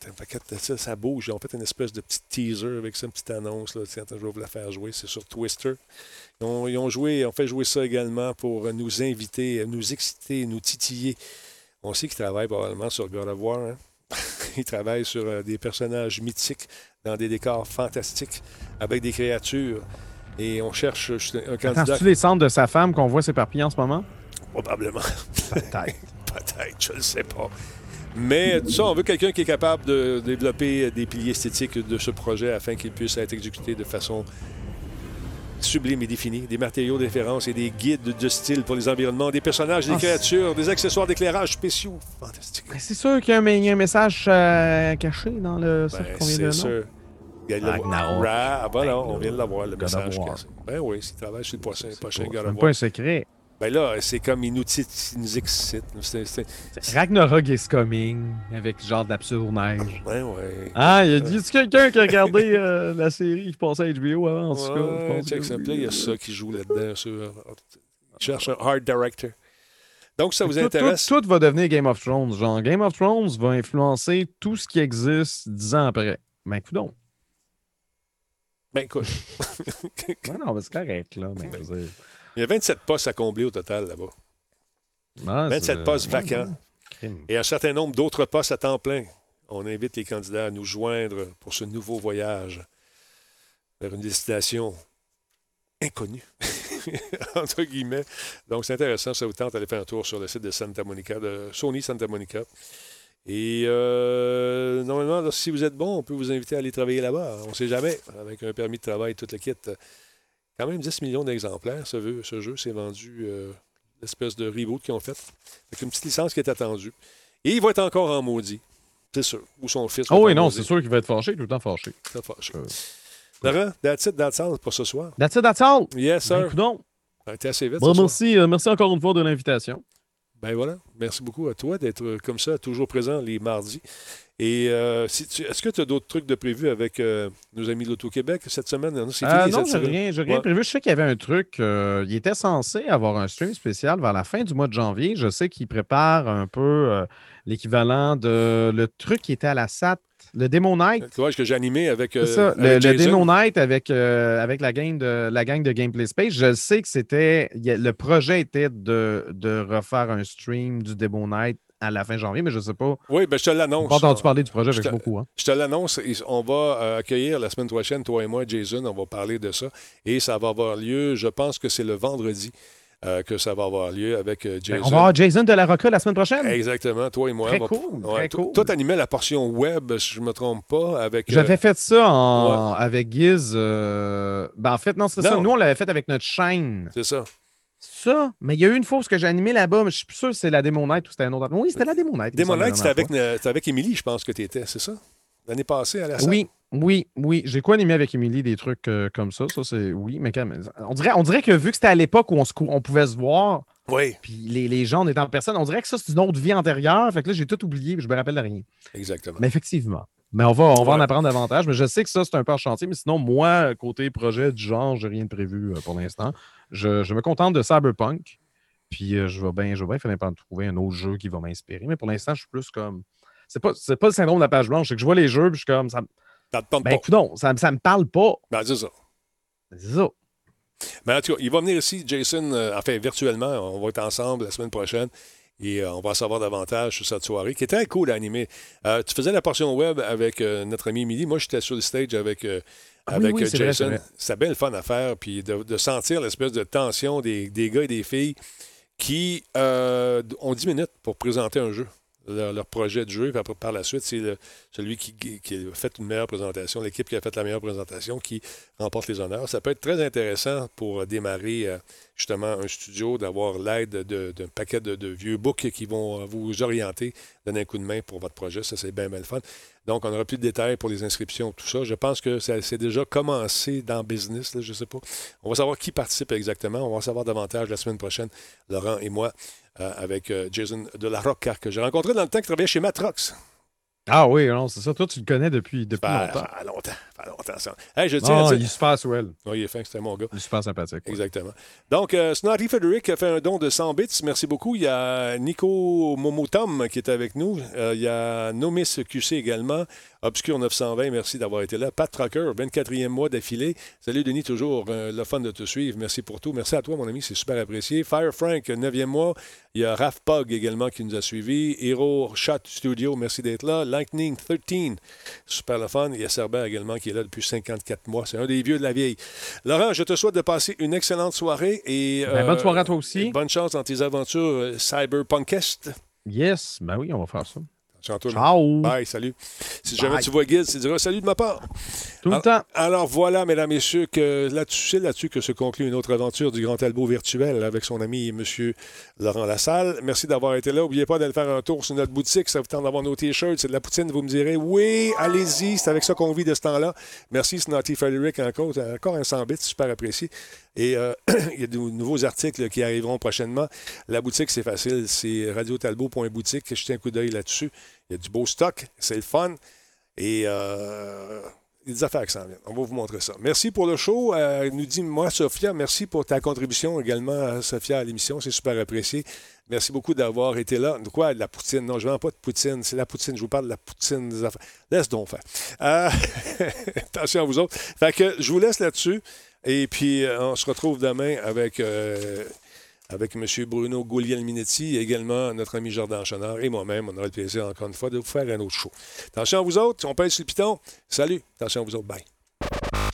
ça, ça bouge. Ils ont fait une espèce de petit teaser avec ça, une petite annonce. Là. Tiens, je vais vous la faire jouer. C'est sur Twister. Ils ont, joué, ont fait jouer ça également pour nous inviter, nous exciter, nous titiller. On sait qu'ils travaillent probablement sur God of War. Hein? ils travaillent sur euh, des personnages mythiques dans des décors fantastiques avec des créatures. Et on cherche un candidat. tu les centres de sa femme qu'on voit s'éparpiller en ce moment? Probablement. Peut-être. Peut-être, je ne sais pas. Mais tout ça, on veut quelqu'un qui est capable de développer des piliers esthétiques de ce projet afin qu'il puisse être exécuté de façon sublimes et définis, des matériaux de référence et des guides de style pour les environnements, des personnages, des Ah, créatures, des accessoires d'éclairage spéciaux. Fantastique. Ben, c'est sûr qu'il y a un, il y a un message euh, caché dans le cercle Ben, qu'on vient de c'est sûr. Ragnarok. Ra- Ah, voilà, on vient de l'avoir, le God message. Ben oui, s'il travaille sur le prochain, prochain C'est pas un secret. Ben là, c'est comme il nous, il nous excite. C'est- c'est- Ragnarok is coming avec genre d'absurde neige. Ouais, ouais. Ah, il y a dit quelqu'un qui a regardé euh, la série qui passait à HBO avant, en tout cas. Ouais, check il y a ça qui joue là-dedans. Sur... Il cherche un hard director. Donc, ça vous Tout, tout, intéresse? tout va devenir Game of Thrones. Genre, Game of Thrones va influencer tout ce qui existe dix ans après. Ben, donc. Ben, écoute, Non, non, mais c'est correct, là. Il y a 27 postes à combler au total là-bas. non, 27 c'est- postes vacants. crime. Et un certain nombre d'autres postes à temps plein. On invite les candidats à nous joindre pour ce nouveau voyage vers une destination inconnue, entre guillemets. Donc, c'est intéressant. Ça vous tente d'aller faire un tour sur le site de Santa Monica, de Sony Santa Monica. Et euh, normalement, si vous êtes bon, on peut vous inviter à aller travailler là-bas. On ne sait jamais. Avec un permis de travail, toute le kit. Quand même 10 millions d'exemplaires, ce, jeu- ce jeu s'est vendu euh, l'espèce de reboot qu'ils ont fait. Avec une petite licence qui est attendue. Et il va être encore en maudit. C'est sûr. Ou son fils. va Oh oui, non, c'est sûr qu'il va être fâché, tout le temps fâché. Très fâché. Euh. Laurent, that's it, that's all pour ce soir. That's it, that's all. Yes, Ben, sir. donc. Ça a été assez vite. Bon, merci, euh, merci encore une fois de l'invitation. Ben voilà. Merci beaucoup à toi d'être euh, comme ça, toujours présent les mardis. Et euh, si est-ce que tu as d'autres trucs de prévu avec euh, nos amis de l'Auto-Québec cette semaine? Non, Euh, non, j'ai rien, rien Ouais. prévu. Je sais qu'il y avait un truc. il était censé avoir un stream spécial vers la fin du mois de janvier. Je sais qu'il prépare un peu l'équivalent de le truc qui était à la SAT, le Demo Night. Tu vois, que j'ai animé avec, euh, C'est ça, le, avec le. Demo Night avec, euh, avec la, gang de, la gang de Gameplay Space. Je sais que c'était. Le projet était de, de refaire un stream du Demo Night à la fin janvier, mais je ne sais pas. Oui, ben je te l'annonce. pas entendu parler du projet, Je avec te- beaucoup. Hein. Je te l'annonce, on va euh, accueillir la semaine prochaine, toi et moi, Jason, on va parler de ça. Et ça va avoir lieu, je pense que c'est le vendredi euh, que ça va avoir lieu avec euh, Ben, Jason. on va avoir Jason de la Rocca la semaine prochaine. Exactement, toi et moi. Très on va- cool, très toi- cool. Toi, t'animais la portion web, si je ne me trompe pas, avec... euh, J'avais fait ça en- avec Giz. euh, Ben, en fait, non, c'est ça. Nous, on l'avait fait avec notre chaîne. C'est ça. Ça, mais il y a eu une fois où ce que j'ai animé là-bas, mais je suis plus sûr que c'est la Night ou c'était un autre. Oui, c'était la Demo Night. la Night, c'était avec, euh, avec Émilie, je pense que tu étais, c'est ça? L'année passée à la salle? Oui, oui, oui. J'ai quoi animé avec Émilie des trucs euh, comme ça? Ça, c'est. Oui, mais quand même. On dirait, on dirait que vu que c'était à l'époque où on, se cou- on pouvait se voir, Oui, puis les, les gens, on était en personne, on dirait que ça, c'est une autre vie antérieure. Fait que là, j'ai tout oublié, puis je me rappelle de rien. exactement. Mais effectivement. Mais on va, on va en apprendre davantage. Mais je sais que ça, c'est un peu en chantier. Mais sinon, moi, côté projet du genre, j'ai rien de prévu euh, pour l'instant. Je, je me contente de Cyberpunk. Puis euh, je vais bien, je vais bien finir par trouver un autre jeu qui va m'inspirer. Mais pour l'instant, je suis plus comme. C'est pas, c'est pas le syndrome de la page blanche. C'est que je vois les jeux, puis je suis comme. Ça, Ça te tente ben, pas. écoute, ça, me- ça me parle pas. Ben, c'est ça. C'est ça. Mais en tout cas, il va venir ici, Jason, euh, enfin, virtuellement. On va être ensemble la semaine prochaine et euh, on va en savoir davantage sur cette soirée qui est très cool à animer. Euh, tu faisais la portion web avec notre ami Émilie. Moi, j'étais sur le stage avec, Ah avec oui, Jason. C'était bien le fun à faire. Puis de, de sentir l'espèce de tension des, des gars et des filles qui ont 10 minutes pour présenter un jeu. Leur, projet de jeu, puis par la suite, c'est celui qui, qui a fait une meilleure présentation, l'équipe qui a fait la meilleure présentation qui remporte les honneurs. Ça peut être très intéressant pour démarrer euh, justement un studio, d'avoir l'aide de- d'un paquet de, vieux books qui vont euh, vous orienter, donner un coup de main pour votre projet. Ça, c'est bien, bien le fun. Donc, on n'aura plus de détails pour les inscriptions, tout ça. Je pense que c'est déjà commencé dans business, là, je ne sais pas. On va savoir qui participe exactement. On va en savoir davantage la semaine prochaine, Laurent et moi, avec euh, Jason de la Rocca, que j'ai rencontré dans le temps qu'il travaillait chez Matrox. Ah oui, non, c'est ça. Toi, tu le connais depuis, depuis Ça longtemps. fait longtemps. Fait longtemps, ça. Hey, je tiens Non, à il super swell. Oui, il est fin, c'était mon gars. Il sympathique. ouais. Exactement. Donc, euh, Snotty Frederick a fait un don de 100 bits. Merci beaucoup. Il y a Nico Momotom qui est avec nous. Euh, il y a Nomis QC également. Obscure 920, merci d'avoir été là. Pat Trucker, 24e mois d'affilée. Salut Denis, toujours euh, le fun de te suivre. Merci pour tout. Merci à toi, mon ami, c'est super apprécié. Fire Frank, 9e mois. Il y a Raph Pog également qui nous a suivis. Hero Shot Studio, merci d'être là. Lightning 13, super le fun. Il y a Cerber également qui est là depuis 54 mois. C'est un des vieux de la vieille. Laurent, je te souhaite de passer une excellente soirée et Ben, bonne soirée à toi aussi. Bonne chance dans tes aventures euh, cyberpunkestes. Yes, ben oui, on va faire ça. Ciao. Bye, salut. Si jamais tu vois Guild, tu diras salut de ma part. Tout le temps. Alors voilà, mesdames, et messieurs, que là-dessus, c'est là-dessus que se conclut une autre aventure du Grand Talbot virtuel avec son ami M. Laurent Lassalle. Merci d'avoir été là. N'oubliez pas d'aller faire un tour sur notre boutique. Ça vous tente d'avoir nos t-shirts. C'est de la poutine. Vous me direz, oui, allez-y. C'est avec ça qu'on vit de ce temps-là. Merci, Snotty Frederick, encore, encore un 100 bits. Super apprécié. Et euh, il y a de nouveaux articles qui arriveront prochainement. La boutique, c'est facile. C'est radiotalbot.boutique. Jetez un coup d'œil là-dessus. Il y a du beau stock. C'est le fun. Et euh, des affaires qui s'en viennent. On va vous montrer ça. Merci pour le show. Euh, nous dit moi, Sophia, merci pour ta contribution également, Sophia, à l'émission. C'est super apprécié. Merci beaucoup d'avoir été là. De quoi? De la poutine. Non, je ne vends pas de poutine. C'est la poutine. Je vous parle de la poutine des affaires. Laisse donc faire. attention à vous autres. Fait que je vous laisse là-dessus. Et puis, euh, on se retrouve demain avec, euh, avec M. Bruno Minetti, également notre ami Jordan Chenard et moi-même. On aura le plaisir, encore une fois, de vous faire un autre show. Attention à vous autres. On pèse sur le piton. Salut. Attention à vous autres. Bye.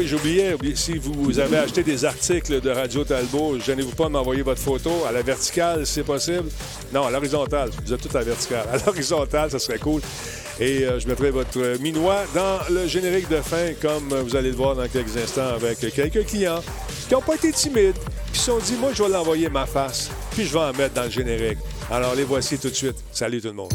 Oui, j'oubliais. Si vous avez acheté des articles de Radio Talbot, gênez-vous pas de m'envoyer votre photo à la verticale, si c'est possible. Non, à l'horizontale. Vous êtes tout à la verticale. À l'horizontale, ça serait cool. Et euh, je mettrai votre minois dans le générique de fin, comme vous allez le voir dans quelques instants avec quelques clients qui n'ont pas été timides, qui se sont dit, moi, je vais l'envoyer ma face, puis je vais en mettre dans le générique. Alors, les voici tout de suite. Salut tout le monde.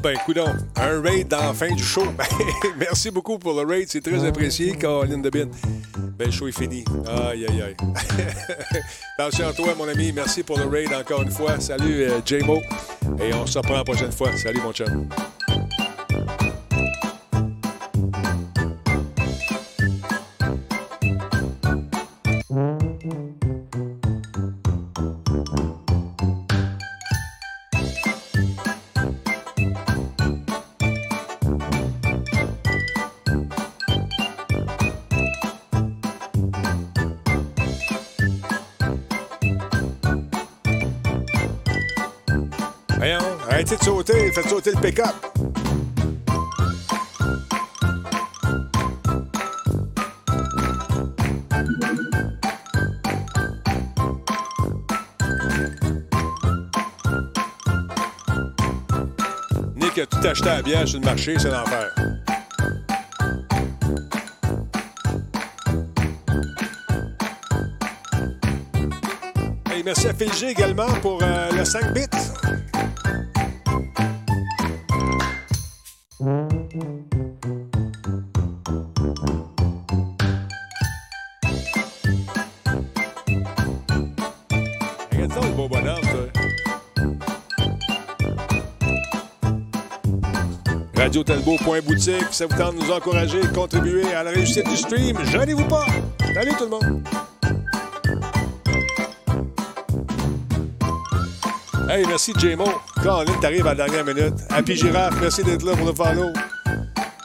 Ben, coudon, un raid dans la fin du show. Ben, merci beaucoup pour le raid, c'est très apprécié, Caroline Debin. Ben, le show est fini. Aïe, aïe, aïe. Attention à toi, mon ami. Merci pour le raid encore une fois. Salut, euh, J-Mo. Et on se reprend la prochaine fois. Salut, mon chum. De sauter, faites sauter le pick-up. Nick a tout acheté à bière sur le marché, c'est l'enfer. merci à G également pour euh, le 5 bits. radiotalbot.boutique. Ça vous tente de nous encourager et contribuer à la réussite du stream. Gênez-vous pas. Salut tout le monde. Hey, merci J-Mo. Colin, t'arrives à la dernière minute. Happy Giraffe, merci d'être là pour le follow.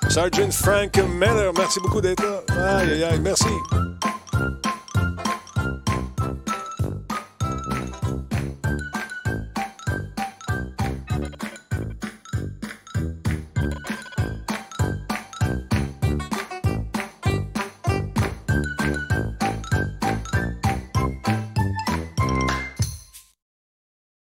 Sergeant Frank Miller, merci beaucoup d'être là. Aïe, aïe, aïe, merci.